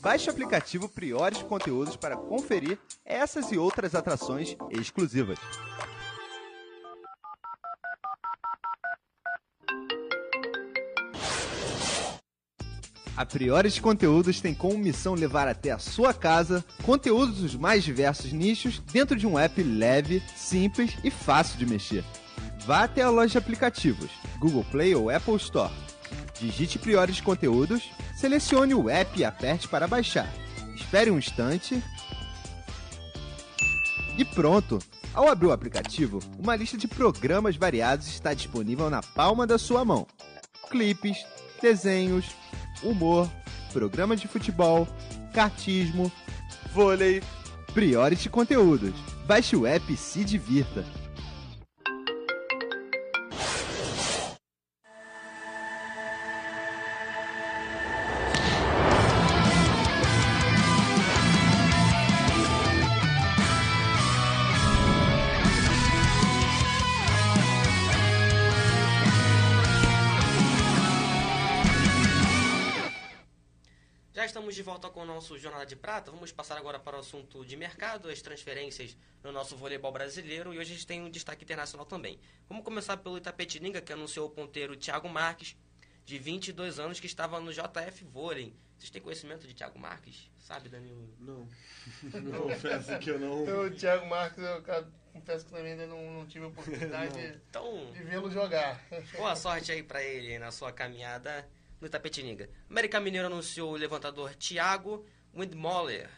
[SPEAKER 5] Baixe o aplicativo Priores Conteúdos para conferir essas e outras atrações exclusivas. A Priores Conteúdos tem como missão levar até a sua casa conteúdos dos mais diversos nichos dentro de um app leve, simples e fácil de mexer. Vá até a loja de aplicativos, Google Play ou Apple Store. Digite Priores Conteúdos, selecione o app e aperte para baixar. Espere um instante. E pronto! Ao abrir o aplicativo, uma lista de programas variados está disponível na palma da sua mão. Clipes, desenhos, humor, programas de futebol, cartismo, vôlei, Priority Conteúdos. Baixe o app e se divirta.
[SPEAKER 1] Nosso Jornada de Prata. Vamos passar agora para o assunto de mercado, as transferências no nosso voleibol brasileiro. E hoje a gente tem um destaque internacional também. Vamos começar pelo Itapetininga, que anunciou o ponteiro Thiago Marques, de 22 anos, que estava no JF Vôlei. Vocês têm conhecimento de Thiago Marques? Sabe, Danilo?
[SPEAKER 2] Não. Confesso que eu não.
[SPEAKER 4] O Thiago Marques, eu confesso que também ainda não, não tive a oportunidade de-
[SPEAKER 1] Então,
[SPEAKER 4] de vê-lo jogar.
[SPEAKER 1] boa sorte aí para ele na sua caminhada no Itapetininga. América Mineiro anunciou o levantador Thiago Windmoller.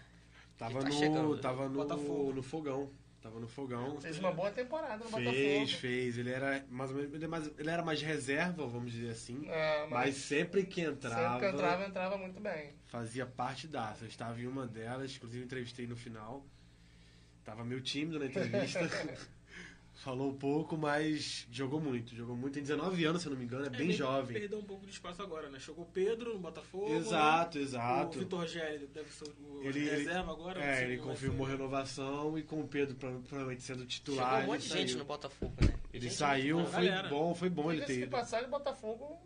[SPEAKER 2] Tava
[SPEAKER 1] tá
[SPEAKER 2] no,
[SPEAKER 1] chegando,
[SPEAKER 2] tava no,
[SPEAKER 3] Botafogo.
[SPEAKER 2] no fogão. Tava no fogão.
[SPEAKER 4] Fez uma boa temporada no
[SPEAKER 2] Fez,
[SPEAKER 4] Botafogo.
[SPEAKER 2] fez. Ele era mais ou menos, ele, é mais- ele era mais reserva, vamos dizer assim.
[SPEAKER 4] É,
[SPEAKER 2] mas,
[SPEAKER 4] mas
[SPEAKER 2] sempre que entrava,
[SPEAKER 4] sempre que entrava, entrava muito bem.
[SPEAKER 2] fazia parte da. Eu estava em uma delas, inclusive entrevistei no final. Tava meio tímido na entrevista. Falou um pouco, mas jogou muito. Jogou muito. Tem 19 anos, se eu não me engano, é bem
[SPEAKER 3] meio que
[SPEAKER 2] jovem.
[SPEAKER 3] Perdeu um pouco de espaço agora, né? Chegou o Pedro no Botafogo.
[SPEAKER 2] Exato,
[SPEAKER 3] O
[SPEAKER 2] exato.
[SPEAKER 3] Vitor Gelli deve ser o
[SPEAKER 2] Ele-
[SPEAKER 3] reserva agora.
[SPEAKER 2] É, ele confirmou
[SPEAKER 3] ser.
[SPEAKER 2] renovação e com o Pedro pro- provavelmente sendo titular.
[SPEAKER 1] Chegou um monte de gente
[SPEAKER 2] saiu.
[SPEAKER 1] no Botafogo, né?
[SPEAKER 2] Ele
[SPEAKER 1] Gente
[SPEAKER 2] saiu, foi
[SPEAKER 3] galera.
[SPEAKER 2] bom, foi bom ele ter ido.
[SPEAKER 4] passagem, o Botafogo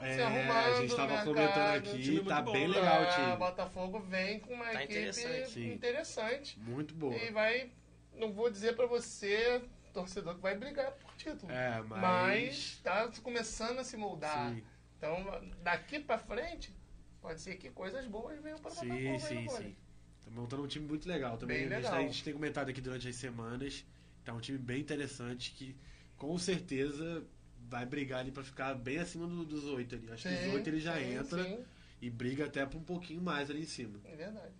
[SPEAKER 2] É, a gente tava
[SPEAKER 4] mercado,
[SPEAKER 2] comentando aqui, tá
[SPEAKER 3] bom,
[SPEAKER 2] bem
[SPEAKER 3] né?
[SPEAKER 2] legal o
[SPEAKER 4] Ah,
[SPEAKER 2] time.
[SPEAKER 4] Botafogo vem com uma
[SPEAKER 1] Tá
[SPEAKER 4] equipe
[SPEAKER 1] interessante.
[SPEAKER 4] Interessante.
[SPEAKER 2] Muito boa.
[SPEAKER 4] E vai, não vou dizer pra você, torcedor, que vai brigar por título.
[SPEAKER 2] É, mas.
[SPEAKER 4] Mas tá começando a se moldar.
[SPEAKER 2] Sim,
[SPEAKER 4] Então, daqui pra frente, pode ser que coisas boas venham para
[SPEAKER 2] sim,
[SPEAKER 4] Botafogo.
[SPEAKER 2] sim,
[SPEAKER 4] vôlei.
[SPEAKER 2] sim. Tá montando um time muito legal também.
[SPEAKER 4] Bem
[SPEAKER 2] A, gente
[SPEAKER 4] legal.
[SPEAKER 2] tá- a gente tem comentado aqui durante as semanas. Tá um time bem interessante que com certeza vai brigar ali pra ficar bem acima do- dos oito ali. Acho que os oito ele já
[SPEAKER 4] sim,
[SPEAKER 2] entra
[SPEAKER 4] Sim,
[SPEAKER 2] e briga até pra um pouquinho mais ali em cima.
[SPEAKER 4] é verdade.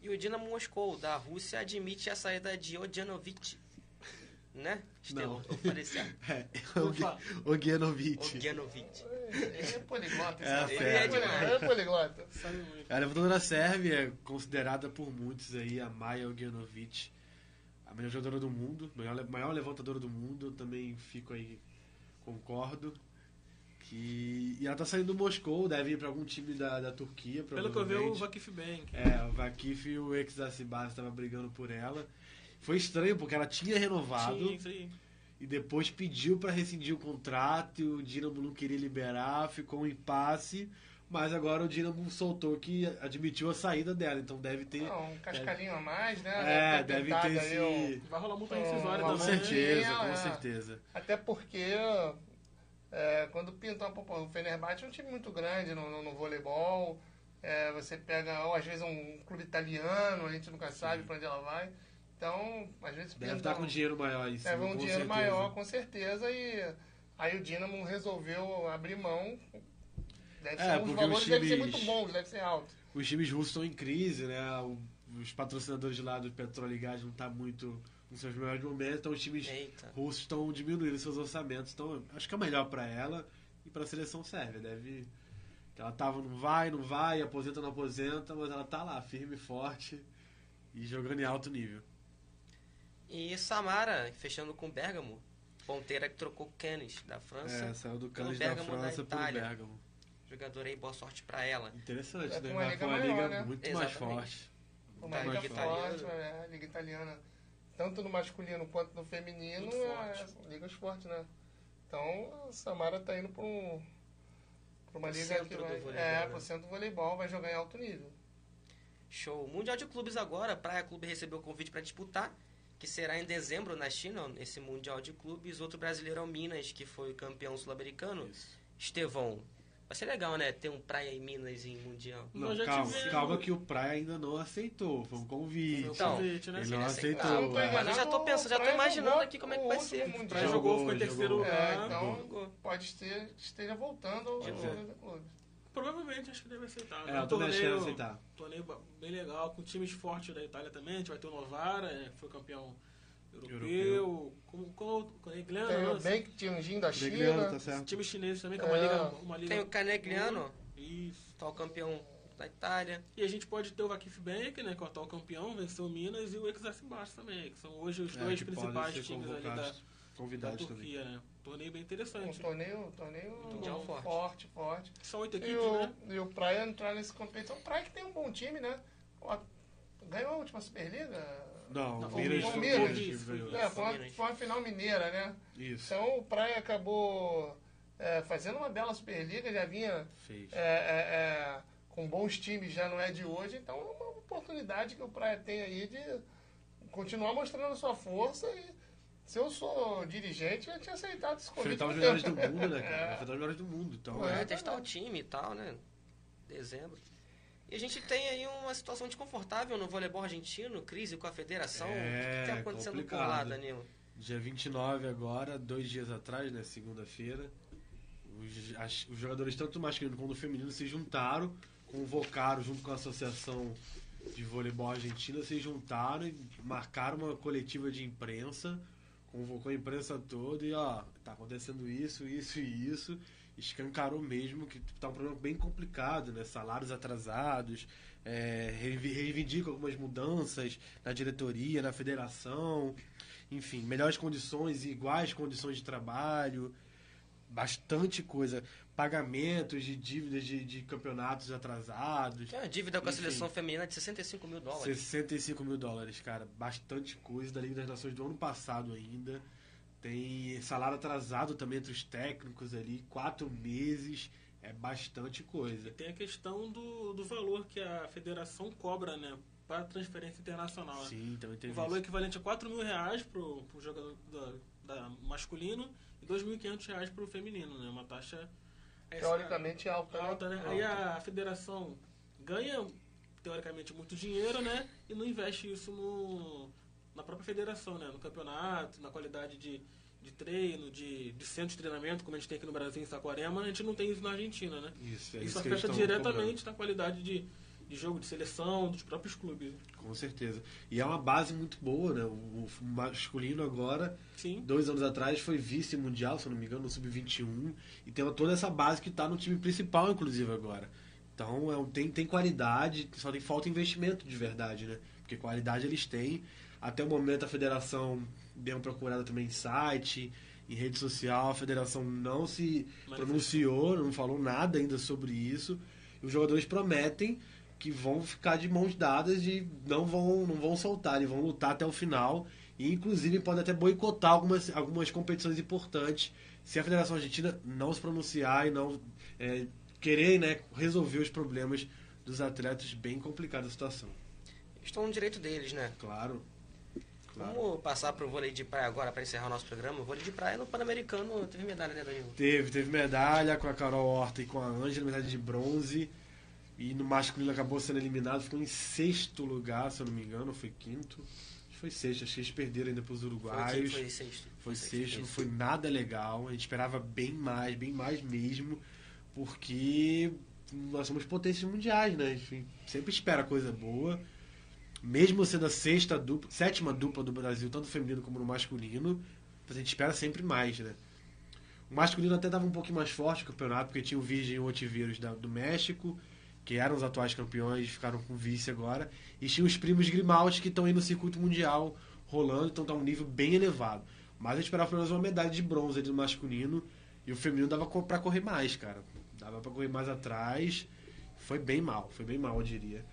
[SPEAKER 1] E o Dinamo Moscou, da Rússia, admite a saída de Odjanovic. Né?
[SPEAKER 2] Não.
[SPEAKER 1] Eu falei certo.
[SPEAKER 2] É, o Ogenovic.
[SPEAKER 1] Odjanovic.
[SPEAKER 4] Ele é poliglota,
[SPEAKER 2] É,
[SPEAKER 4] esse
[SPEAKER 2] fera.
[SPEAKER 4] cara. Ele é poliglota.
[SPEAKER 3] Sabe muito.
[SPEAKER 2] A levantadora Sérvia é considerada por muitos aí a Maja Ogenovic, a melhor jogadora do mundo, maior, maior levantadora do mundo. Eu também fico aí, concordo. Que, e ela tá saindo do Moscou, deve ir pra algum time da, da Turquia,
[SPEAKER 3] Pelo que eu vi, o. Vakif Bank.
[SPEAKER 2] É, o Vakif e o Exarcibas estavam brigando por ela. Foi estranho, porque ela tinha renovado
[SPEAKER 3] isso aí.
[SPEAKER 2] e depois pediu pra rescindir o contrato e o Dinamo não queria liberar, ficou um impasse. Mas agora o Dinamo soltou que admitiu a saída dela, então deve ter.
[SPEAKER 4] Não, um cascalinho a mais, né?
[SPEAKER 2] É, deve ter
[SPEAKER 4] aí um-
[SPEAKER 2] esse.
[SPEAKER 3] Vai rolar multa
[SPEAKER 4] Com
[SPEAKER 3] rescisória
[SPEAKER 2] Com
[SPEAKER 4] Sim,
[SPEAKER 3] também.
[SPEAKER 2] certeza,
[SPEAKER 4] é.
[SPEAKER 2] com certeza.
[SPEAKER 4] Até porque é, quando pintam pô, o Fenerbahçe é um time muito grande no, no, no voleibol. É, você pega, ou às vezes um clube italiano, a gente nunca sabe pra onde ela vai. Então, às vezes
[SPEAKER 2] Deve estar com dinheiro maior em cima,
[SPEAKER 4] Leva um
[SPEAKER 2] com
[SPEAKER 4] dinheiro
[SPEAKER 2] certeza.
[SPEAKER 4] maior, com certeza, e aí o Dinamo resolveu abrir mão. Deve
[SPEAKER 2] É,
[SPEAKER 4] ser, os valores
[SPEAKER 2] os
[SPEAKER 4] devem ser
[SPEAKER 2] times-
[SPEAKER 4] muito bons, deve ser alto.
[SPEAKER 2] Os times russos estão em crise, né? Os patrocinadores de lá do Petróleo e Gás não tá muito nos seus melhores momentos, então os times
[SPEAKER 1] Eita.
[SPEAKER 2] russos estão diminuindo seus orçamentos. Então, acho que é melhor pra ela e pra seleção sérvia. Deve. Ela tava, não vai, não vai, aposenta, não aposenta, mas ela tá lá, firme e forte e jogando em alto nível.
[SPEAKER 1] E Samara, fechando com Bergamo. Ponteira que trocou Cannes, da França.
[SPEAKER 2] É, saiu do Cannes da
[SPEAKER 1] Bergamo da
[SPEAKER 2] França pro
[SPEAKER 1] Itália.
[SPEAKER 2] Bergamo.
[SPEAKER 1] Jogador aí, boa sorte pra ela.
[SPEAKER 2] Interessante,
[SPEAKER 4] É
[SPEAKER 2] né?
[SPEAKER 4] uma
[SPEAKER 2] Vai
[SPEAKER 4] liga
[SPEAKER 2] uma
[SPEAKER 4] maior,
[SPEAKER 2] liga
[SPEAKER 4] né?
[SPEAKER 2] muito mais
[SPEAKER 1] Exatamente.
[SPEAKER 2] forte.
[SPEAKER 4] Uma
[SPEAKER 1] Tá,
[SPEAKER 4] liga
[SPEAKER 1] liga
[SPEAKER 4] forte,
[SPEAKER 1] italiana.
[SPEAKER 4] é, a liga italiana, tanto no masculino quanto no feminino,
[SPEAKER 3] Muito
[SPEAKER 4] é,
[SPEAKER 3] forte.
[SPEAKER 4] são ligas fortes, né? Então, a Samara tá indo pra, um, pra uma
[SPEAKER 1] Pro
[SPEAKER 4] liga
[SPEAKER 1] centro
[SPEAKER 4] que
[SPEAKER 1] do
[SPEAKER 4] vai,
[SPEAKER 1] voleibol,
[SPEAKER 4] é,
[SPEAKER 1] né?
[SPEAKER 4] pro centro do voleibol, vai jogar em alto nível.
[SPEAKER 1] Show. Mundial de Clubes agora. Praia Clube recebeu o convite para disputar, que será em dezembro na China, esse Mundial de Clubes. Outro brasileiro é o Minas, que foi campeão sul-americano. Estevão. Vai ser legal, né? Ter um Praia em Minas em Mundial.
[SPEAKER 2] Não, calma, calma que o Praia ainda não aceitou. Foi um convite.
[SPEAKER 1] Então,
[SPEAKER 3] convite, né?
[SPEAKER 2] ele não aceitou.
[SPEAKER 4] tô
[SPEAKER 2] é.
[SPEAKER 1] Mas eu já tô pensando, já tô
[SPEAKER 4] o
[SPEAKER 1] imaginando
[SPEAKER 4] jogou
[SPEAKER 1] aqui como é que
[SPEAKER 4] o
[SPEAKER 1] vai ser.
[SPEAKER 4] Mundial.
[SPEAKER 3] Praia jogou, ficou em
[SPEAKER 2] Jogou,
[SPEAKER 3] terceiro.
[SPEAKER 4] É,
[SPEAKER 3] lugar.
[SPEAKER 4] então
[SPEAKER 1] Jogou.
[SPEAKER 4] pode ser, esteja voltando ao
[SPEAKER 2] ser.
[SPEAKER 4] clube.
[SPEAKER 3] Provavelmente acho que deve aceitar.
[SPEAKER 2] É,
[SPEAKER 3] um
[SPEAKER 2] eu também acho que deve
[SPEAKER 3] torneio,
[SPEAKER 2] aceitar.
[SPEAKER 3] torneio bem legal, com times fortes da Itália também. A gente vai ter o Novara, é, que foi campeão europeu.
[SPEAKER 2] Europeu.
[SPEAKER 3] Com, com, com a Igliana,
[SPEAKER 4] Tem o
[SPEAKER 3] né?
[SPEAKER 4] Bem Tianjin da
[SPEAKER 2] Negliano,
[SPEAKER 4] China.
[SPEAKER 2] tá certo.
[SPEAKER 3] Time chinês também, que é uma
[SPEAKER 4] É.
[SPEAKER 3] liga. Uma liga
[SPEAKER 1] Tem o Canegliano,
[SPEAKER 3] Isso.
[SPEAKER 1] atual campeão da Itália.
[SPEAKER 3] E a gente pode ter o Vakif Bank, né, que é o atual campeão, venceu o Minas, e o Exarcibas também, que são hoje os
[SPEAKER 2] É,
[SPEAKER 3] dois
[SPEAKER 2] que
[SPEAKER 3] principais times ali da,
[SPEAKER 2] convocados,
[SPEAKER 3] da
[SPEAKER 2] convidados também.
[SPEAKER 3] Turquia, né? Torneio bem
[SPEAKER 4] Um
[SPEAKER 3] interessante.
[SPEAKER 4] torneio, torneio
[SPEAKER 1] Mundial
[SPEAKER 4] forte,
[SPEAKER 1] forte.
[SPEAKER 4] forte.
[SPEAKER 3] São oito
[SPEAKER 4] E
[SPEAKER 3] equipes,
[SPEAKER 4] o,
[SPEAKER 3] né?
[SPEAKER 4] e o Praia entrar nesse competição. O Praia que tem um bom time, né? Ganhou a última Superliga?
[SPEAKER 2] Não,
[SPEAKER 3] Não,
[SPEAKER 2] o Minas
[SPEAKER 4] o. É, foi uma, foi uma final mineira, né?
[SPEAKER 2] Isso,
[SPEAKER 4] Então o Praia acabou é, fazendo uma bela Superliga, já vinha é, é, é, com bons times, já não é de hoje. Então é uma oportunidade que o Praia tem aí de continuar mostrando a sua força e se eu sou dirigente, eu tinha aceitado esse convite.
[SPEAKER 2] Enfrentar os melhores do mundo, né, cara?
[SPEAKER 4] É.
[SPEAKER 2] Enfrentar os melhores do mundo. Então,
[SPEAKER 4] É.
[SPEAKER 1] Vai
[SPEAKER 2] é.
[SPEAKER 1] testar o time e tal, né? Dezembro. E a gente tem aí uma situação desconfortável no voleibol argentino, crise com a federação.
[SPEAKER 2] É,
[SPEAKER 1] o que está acontecendo por lá,
[SPEAKER 2] complicado.
[SPEAKER 1] Danilo?
[SPEAKER 2] Dia 29 agora, dois dias atrás, né, segunda-feira, os, as- os jogadores tanto masculino quanto feminino se juntaram, convocaram junto com a Associação de Voleibol Argentina, se juntaram e marcaram uma coletiva de imprensa, convocou a imprensa toda e ó, tá acontecendo isso, isso e isso, escancarou mesmo que tá um problema bem complicado, né, salários atrasados, é, reivi- reivindica algumas mudanças na diretoria, na federação, enfim, melhores condições iguais condições de trabalho, bastante coisa, pagamentos de dívidas de, de campeonatos atrasados,
[SPEAKER 1] Tem uma dívida com a
[SPEAKER 2] Enfim.
[SPEAKER 1] seleção feminina de 65 mil dólares.
[SPEAKER 2] 65 mil dólares, cara, bastante coisa da Liga das Nações do ano passado ainda. Tem salário atrasado também entre os técnicos ali, quatro meses, é bastante
[SPEAKER 3] E
[SPEAKER 2] coisa.
[SPEAKER 3] tem a questão do, do valor que a federação cobra, né? Para transferência internacional. né?
[SPEAKER 2] Sim, também
[SPEAKER 3] O
[SPEAKER 2] teve
[SPEAKER 3] valor
[SPEAKER 2] isso.
[SPEAKER 3] equivalente a 4 mil reais pro, pro jogador da, da masculino e 2.500 reais pro feminino, né? Uma taxa essa-
[SPEAKER 4] Teoricamente alta, né?
[SPEAKER 3] alta, né? Aí a federação ganha teoricamente, muito dinheiro, né? E não investe isso no, na própria federação, né? No campeonato, na qualidade de, de treino, de, de centro de treinamento, como a gente tem aqui no Brasil, em Saquarema, a gente não tem isso na Argentina, né?
[SPEAKER 2] Isso, é
[SPEAKER 3] Isso
[SPEAKER 2] isso
[SPEAKER 3] afeta diretamente na qualidade de, de jogo, de seleção, dos próprios clubes.
[SPEAKER 2] Com certeza. E é uma base muito boa, né? O, masculino agora,
[SPEAKER 3] Sim.
[SPEAKER 2] dois anos atrás, foi vice-mundial, se não me engano, no Sub-21. E tem toda essa base que está no time principal, inclusive, agora. Então é um- tem, tem qualidade, só tem falta investimento de verdade, né? Porque qualidade eles têm. Até o momento a federação deu uma procurada também em site, em rede social, a federação não se
[SPEAKER 3] Manifestou.
[SPEAKER 2] pronunciou, não falou nada ainda sobre isso. E os jogadores prometem que vão ficar de mãos dadas e não vão, não vão soltar, e vão lutar até o final. E inclusive podem até boicotar algumas, algumas competições importantes se a Federação Argentina não se pronunciar e não é, querer né, resolver os problemas dos atletas. Bem complicada a situação.
[SPEAKER 1] Estão no direito deles, né?
[SPEAKER 2] Claro. claro.
[SPEAKER 1] Vamos passar pro vôlei de praia agora para encerrar o nosso programa. O vôlei de praia no Pan-Americano teve medalha, né, Danilo?
[SPEAKER 2] Teve, teve medalha com a Carol Horta e com a Ângela, medalha de bronze. E no masculino acabou sendo eliminado, ficou em sexto lugar, se eu não me engano, foi quinto. Acho que foi sexto, acho que eles perderam ainda para os
[SPEAKER 1] Foi,
[SPEAKER 2] uruguaios.
[SPEAKER 1] foi sexto.
[SPEAKER 2] Foi sexto, não foi nada legal. A gente esperava bem mais, bem mais mesmo, porque nós somos potências mundiais, né? A gente sempre espera coisa boa. Mesmo sendo a sexta dupla, sétima dupla do Brasil, tanto no feminino como no masculino, a gente espera sempre mais, né? O masculino até dava um pouquinho mais forte o campeonato, porque tinha o Virgem e o Otiveiros do México, que eram os atuais campeões, ficaram com vice agora. E tinha os primos Grimaldi, que estão aí no circuito mundial rolando, então tá um nível bem elevado. Mas gente esperava pelo menos uma medalha de bronze ali no masculino, e o feminino dava pra correr mais, cara. Dava pra correr mais atrás. Foi bem mal, foi bem mal, eu diria.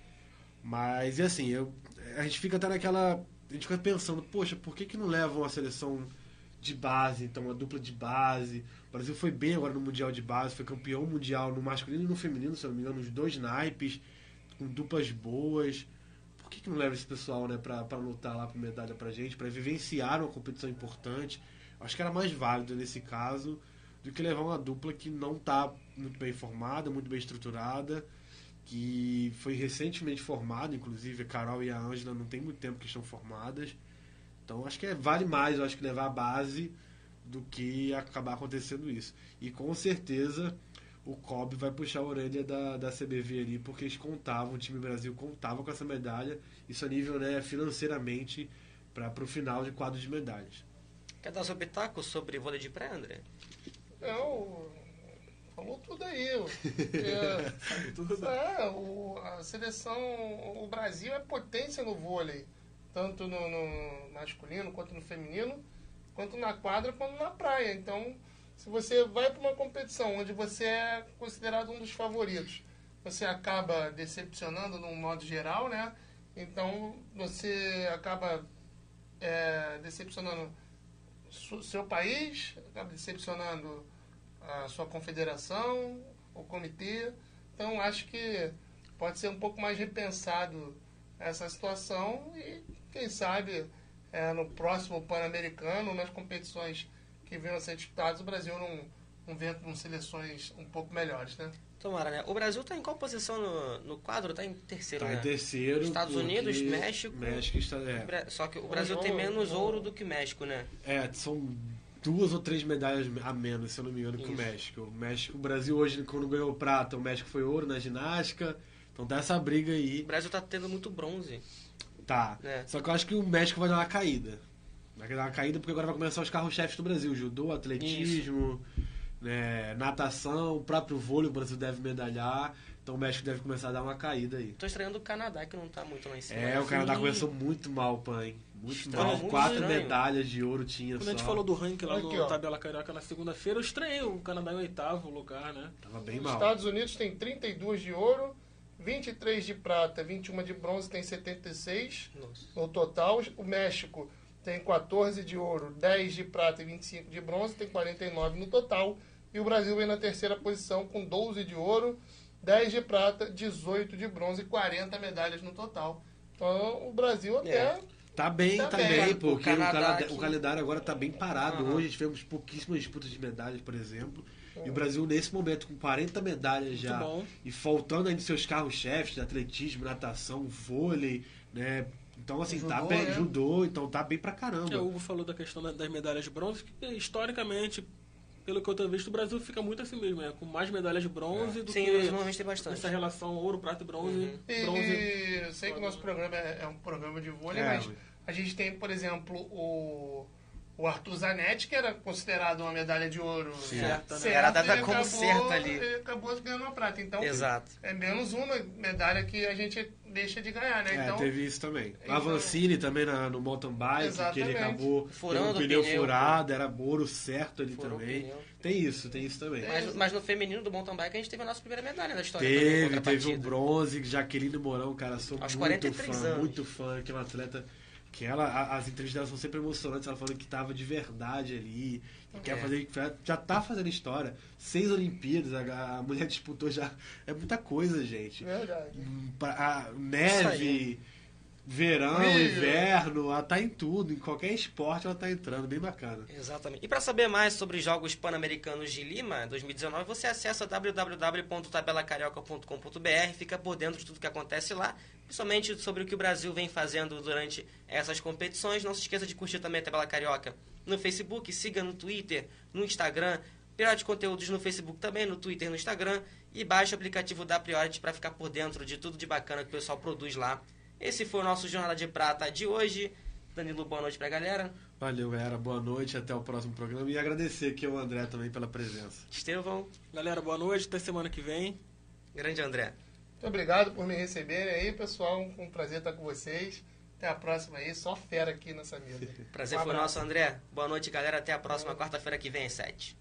[SPEAKER 2] Mas, e assim, eu, a gente fica até naquela. A gente fica pensando, poxa, por que, que não levam a seleção de base, então, a dupla de base? O Brasil foi bem agora no Mundial de Base, foi campeão mundial no masculino e no feminino, se eu não me engano, nos dois naipes, com duplas boas. Por que, que não leva esse pessoal, né, pra lutar lá por medalha pra gente, pra vivenciar uma competição importante? Acho que era mais válido nesse caso do que levar uma dupla que não tá muito bem formada, muito bem estruturada que foi recentemente formado, inclusive a Carol e a Ângela não tem muito tempo que estão formadas. Então acho que é, vale mais, eu acho que levar a base do que acabar acontecendo isso. E com certeza o Kobe vai puxar a orelha da, da CBV ali, porque eles contavam, o time Brasil contava com essa medalha, isso a nível né, financeiramente para o final de quadro de medalhas.
[SPEAKER 1] Quer dar seu pitaco sobre vôlei de praia, André?
[SPEAKER 4] Não, falou tudo aí. É,
[SPEAKER 3] Tudo.
[SPEAKER 4] é, o, a seleção, o Brasil é potência no vôlei, tanto no, no masculino quanto no feminino, quanto na quadra quanto na praia. Então, se você vai para uma competição onde você é considerado um dos favoritos, você acaba decepcionando no modo geral, né? Então, você acaba é, decepcionando seu país, acaba decepcionando a sua confederação, o comitê. Então acho que pode ser um pouco mais repensado essa situação e quem sabe é, no próximo Pan-Americano, nas competições que venham a ser disputadas, o Brasil não, não venha com seleções um pouco melhores, né?
[SPEAKER 1] Tomara, né? O Brasil tá em qual posição no, no quadro? Tá em terceiro,
[SPEAKER 2] Tá
[SPEAKER 1] né?
[SPEAKER 2] em terceiro.
[SPEAKER 1] Estados Unidos, México.
[SPEAKER 2] México está, é.
[SPEAKER 1] Só que o Brasil tem menos ouro do que o México, né?
[SPEAKER 2] É, são duas ou três medalhas a menos, se eu não me engano, que o
[SPEAKER 1] Isso.
[SPEAKER 2] México. O México, o Brasil hoje, quando ganhou prata, o México foi ouro na ginástica. Então tá essa briga
[SPEAKER 1] O
[SPEAKER 2] aí.
[SPEAKER 1] Brasil tá tendo muito bronze.
[SPEAKER 2] Tá.
[SPEAKER 1] É.
[SPEAKER 2] Só que eu acho que o México vai dar uma caída. Vai dar uma caída porque agora vai começar os carros-chefes do Brasil. Judô, atletismo, né, natação, o próprio vôlei o Brasil deve medalhar. Então o México deve começar a dar uma caída aí.
[SPEAKER 1] Tô estranhando o Canadá, que não tá muito lá em cima.
[SPEAKER 2] É, o Canadá
[SPEAKER 3] Sim.
[SPEAKER 2] começou muito mal, pai. Muito
[SPEAKER 1] Estranho,
[SPEAKER 2] mal.
[SPEAKER 1] muito
[SPEAKER 2] Quatro
[SPEAKER 1] estranho.
[SPEAKER 2] medalhas de ouro tinha
[SPEAKER 3] Quando
[SPEAKER 2] só.
[SPEAKER 3] a gente falou do ranking lá
[SPEAKER 4] Aqui,
[SPEAKER 3] no
[SPEAKER 4] ó.
[SPEAKER 3] Tabela Carioca na segunda-feira, eu estranhei o Canadá em oitavo lugar, né?
[SPEAKER 2] Tava bem
[SPEAKER 4] Os
[SPEAKER 2] mal.
[SPEAKER 4] Estados Unidos tem 32 de ouro, 23 de prata, 21 de bronze, tem 76
[SPEAKER 1] Nossa.
[SPEAKER 4] no total. O México tem 14 de ouro, 10 de prata e 25 de bronze, tem 49 no total. E o Brasil vem na terceira posição com 12 de ouro, 10 de prata, 18 de bronze e 40 medalhas no total. Então o Brasil até.
[SPEAKER 1] É.
[SPEAKER 2] Tá bem,
[SPEAKER 4] Tá
[SPEAKER 2] tá,
[SPEAKER 4] bem.
[SPEAKER 2] bem, porque o,
[SPEAKER 1] Canadá
[SPEAKER 2] o calendário agora tá bem parado.
[SPEAKER 1] Aham.
[SPEAKER 2] Hoje tivemos pouquíssimas disputas de medalhas, por exemplo. E o Brasil, nesse momento, com 40 medalhas já,
[SPEAKER 3] bom.
[SPEAKER 2] e faltando ainda seus carros-chefes de atletismo, natação, vôlei, né? Então, assim, tá
[SPEAKER 4] Judô,
[SPEAKER 2] bem,
[SPEAKER 4] né?
[SPEAKER 2] judô, então tá bem pra caramba.
[SPEAKER 3] É, o Hugo falou da questão da- das medalhas de bronze, que historicamente, pelo que eu tenho visto, o Brasil fica muito assim mesmo, é, com mais medalhas de bronze do
[SPEAKER 1] Sim,
[SPEAKER 3] que
[SPEAKER 1] normalmente tem bastante.
[SPEAKER 3] essa relação ouro, prata e bronze.
[SPEAKER 1] Uhum.
[SPEAKER 4] E,
[SPEAKER 3] bronze
[SPEAKER 4] eu sei que o nosso programa é, é um programa de vôlei,
[SPEAKER 2] É,
[SPEAKER 4] mas- a gente tem, por exemplo, o, o Arthur Zanetti, que era considerado uma medalha de ouro
[SPEAKER 3] Certa, né?
[SPEAKER 4] certa,
[SPEAKER 1] Era dada
[SPEAKER 4] e
[SPEAKER 1] como
[SPEAKER 4] acabou-
[SPEAKER 1] certa ali.
[SPEAKER 4] acabou ganhando uma prata. Então,
[SPEAKER 1] Exato.
[SPEAKER 4] é menos uma medalha que a gente deixa de ganhar, né?
[SPEAKER 2] É,
[SPEAKER 4] Então,
[SPEAKER 2] teve isso também.
[SPEAKER 4] então-
[SPEAKER 2] A Vancini também na- no mountain bike, que
[SPEAKER 4] Exatamente.
[SPEAKER 2] ele acabou
[SPEAKER 1] Furando
[SPEAKER 2] tendo
[SPEAKER 1] o
[SPEAKER 2] um pneu,
[SPEAKER 1] pneu,
[SPEAKER 2] furado, era ouro certo ali
[SPEAKER 1] Furou o
[SPEAKER 2] também. Tem isso, tem isso também.
[SPEAKER 1] Mas, mas no feminino do mountain bike a gente teve a nossa primeira medalha da história. também,
[SPEAKER 2] Teve, teve um
[SPEAKER 1] partida.
[SPEAKER 2] bronze, Jaqueline Mourão, cara, sou
[SPEAKER 1] Aos
[SPEAKER 2] muito
[SPEAKER 1] 43
[SPEAKER 2] fã,
[SPEAKER 1] anos.
[SPEAKER 2] muito fã, que é uma atleta que ela, a- as entrevistas dela são sempre emocionantes, ela falando que tava de verdade ali, que quer
[SPEAKER 1] É.
[SPEAKER 2] fazer, que já tá fazendo história. Seis Olimpíadas, a, a mulher disputou já, é muita coisa, gente.
[SPEAKER 4] Verdade.
[SPEAKER 2] Pra- a neve, verão, inverno, ela tá em tudo, em qualquer esporte ela tá entrando, bem bacana.
[SPEAKER 1] Exatamente. E para saber mais sobre os Jogos Pan-Americanos de Lima 2019, você acessa www.tabelacarioca.com.br, fica por dentro de tudo que acontece lá, principalmente sobre o que o Brasil vem fazendo durante essas competições. Não se esqueça de curtir também a Tabela Carioca no Facebook, siga no Twitter, no Instagram, Priority Conteúdos no Facebook também, no Twitter e no Instagram, e baixe o aplicativo da Priority para ficar por dentro de tudo de bacana que o pessoal produz lá. Esse foi o nosso Jornada de Prata de hoje. Danilo, boa noite pra galera.
[SPEAKER 2] Valeu, galera, boa noite, até o próximo programa e agradecer aqui ao André também pela presença.
[SPEAKER 1] Estevão,
[SPEAKER 3] Galera, boa noite, até semana que vem.
[SPEAKER 1] grande André.
[SPEAKER 4] Muito obrigado por me receberem aí, pessoal. Um prazer estar com vocês. Até a próxima aí, só fera aqui nessa mesa.
[SPEAKER 1] Prazer
[SPEAKER 4] Um
[SPEAKER 1] foi nosso, André. Boa noite, galera. Até a próxima quarta-feira que vem, às 7.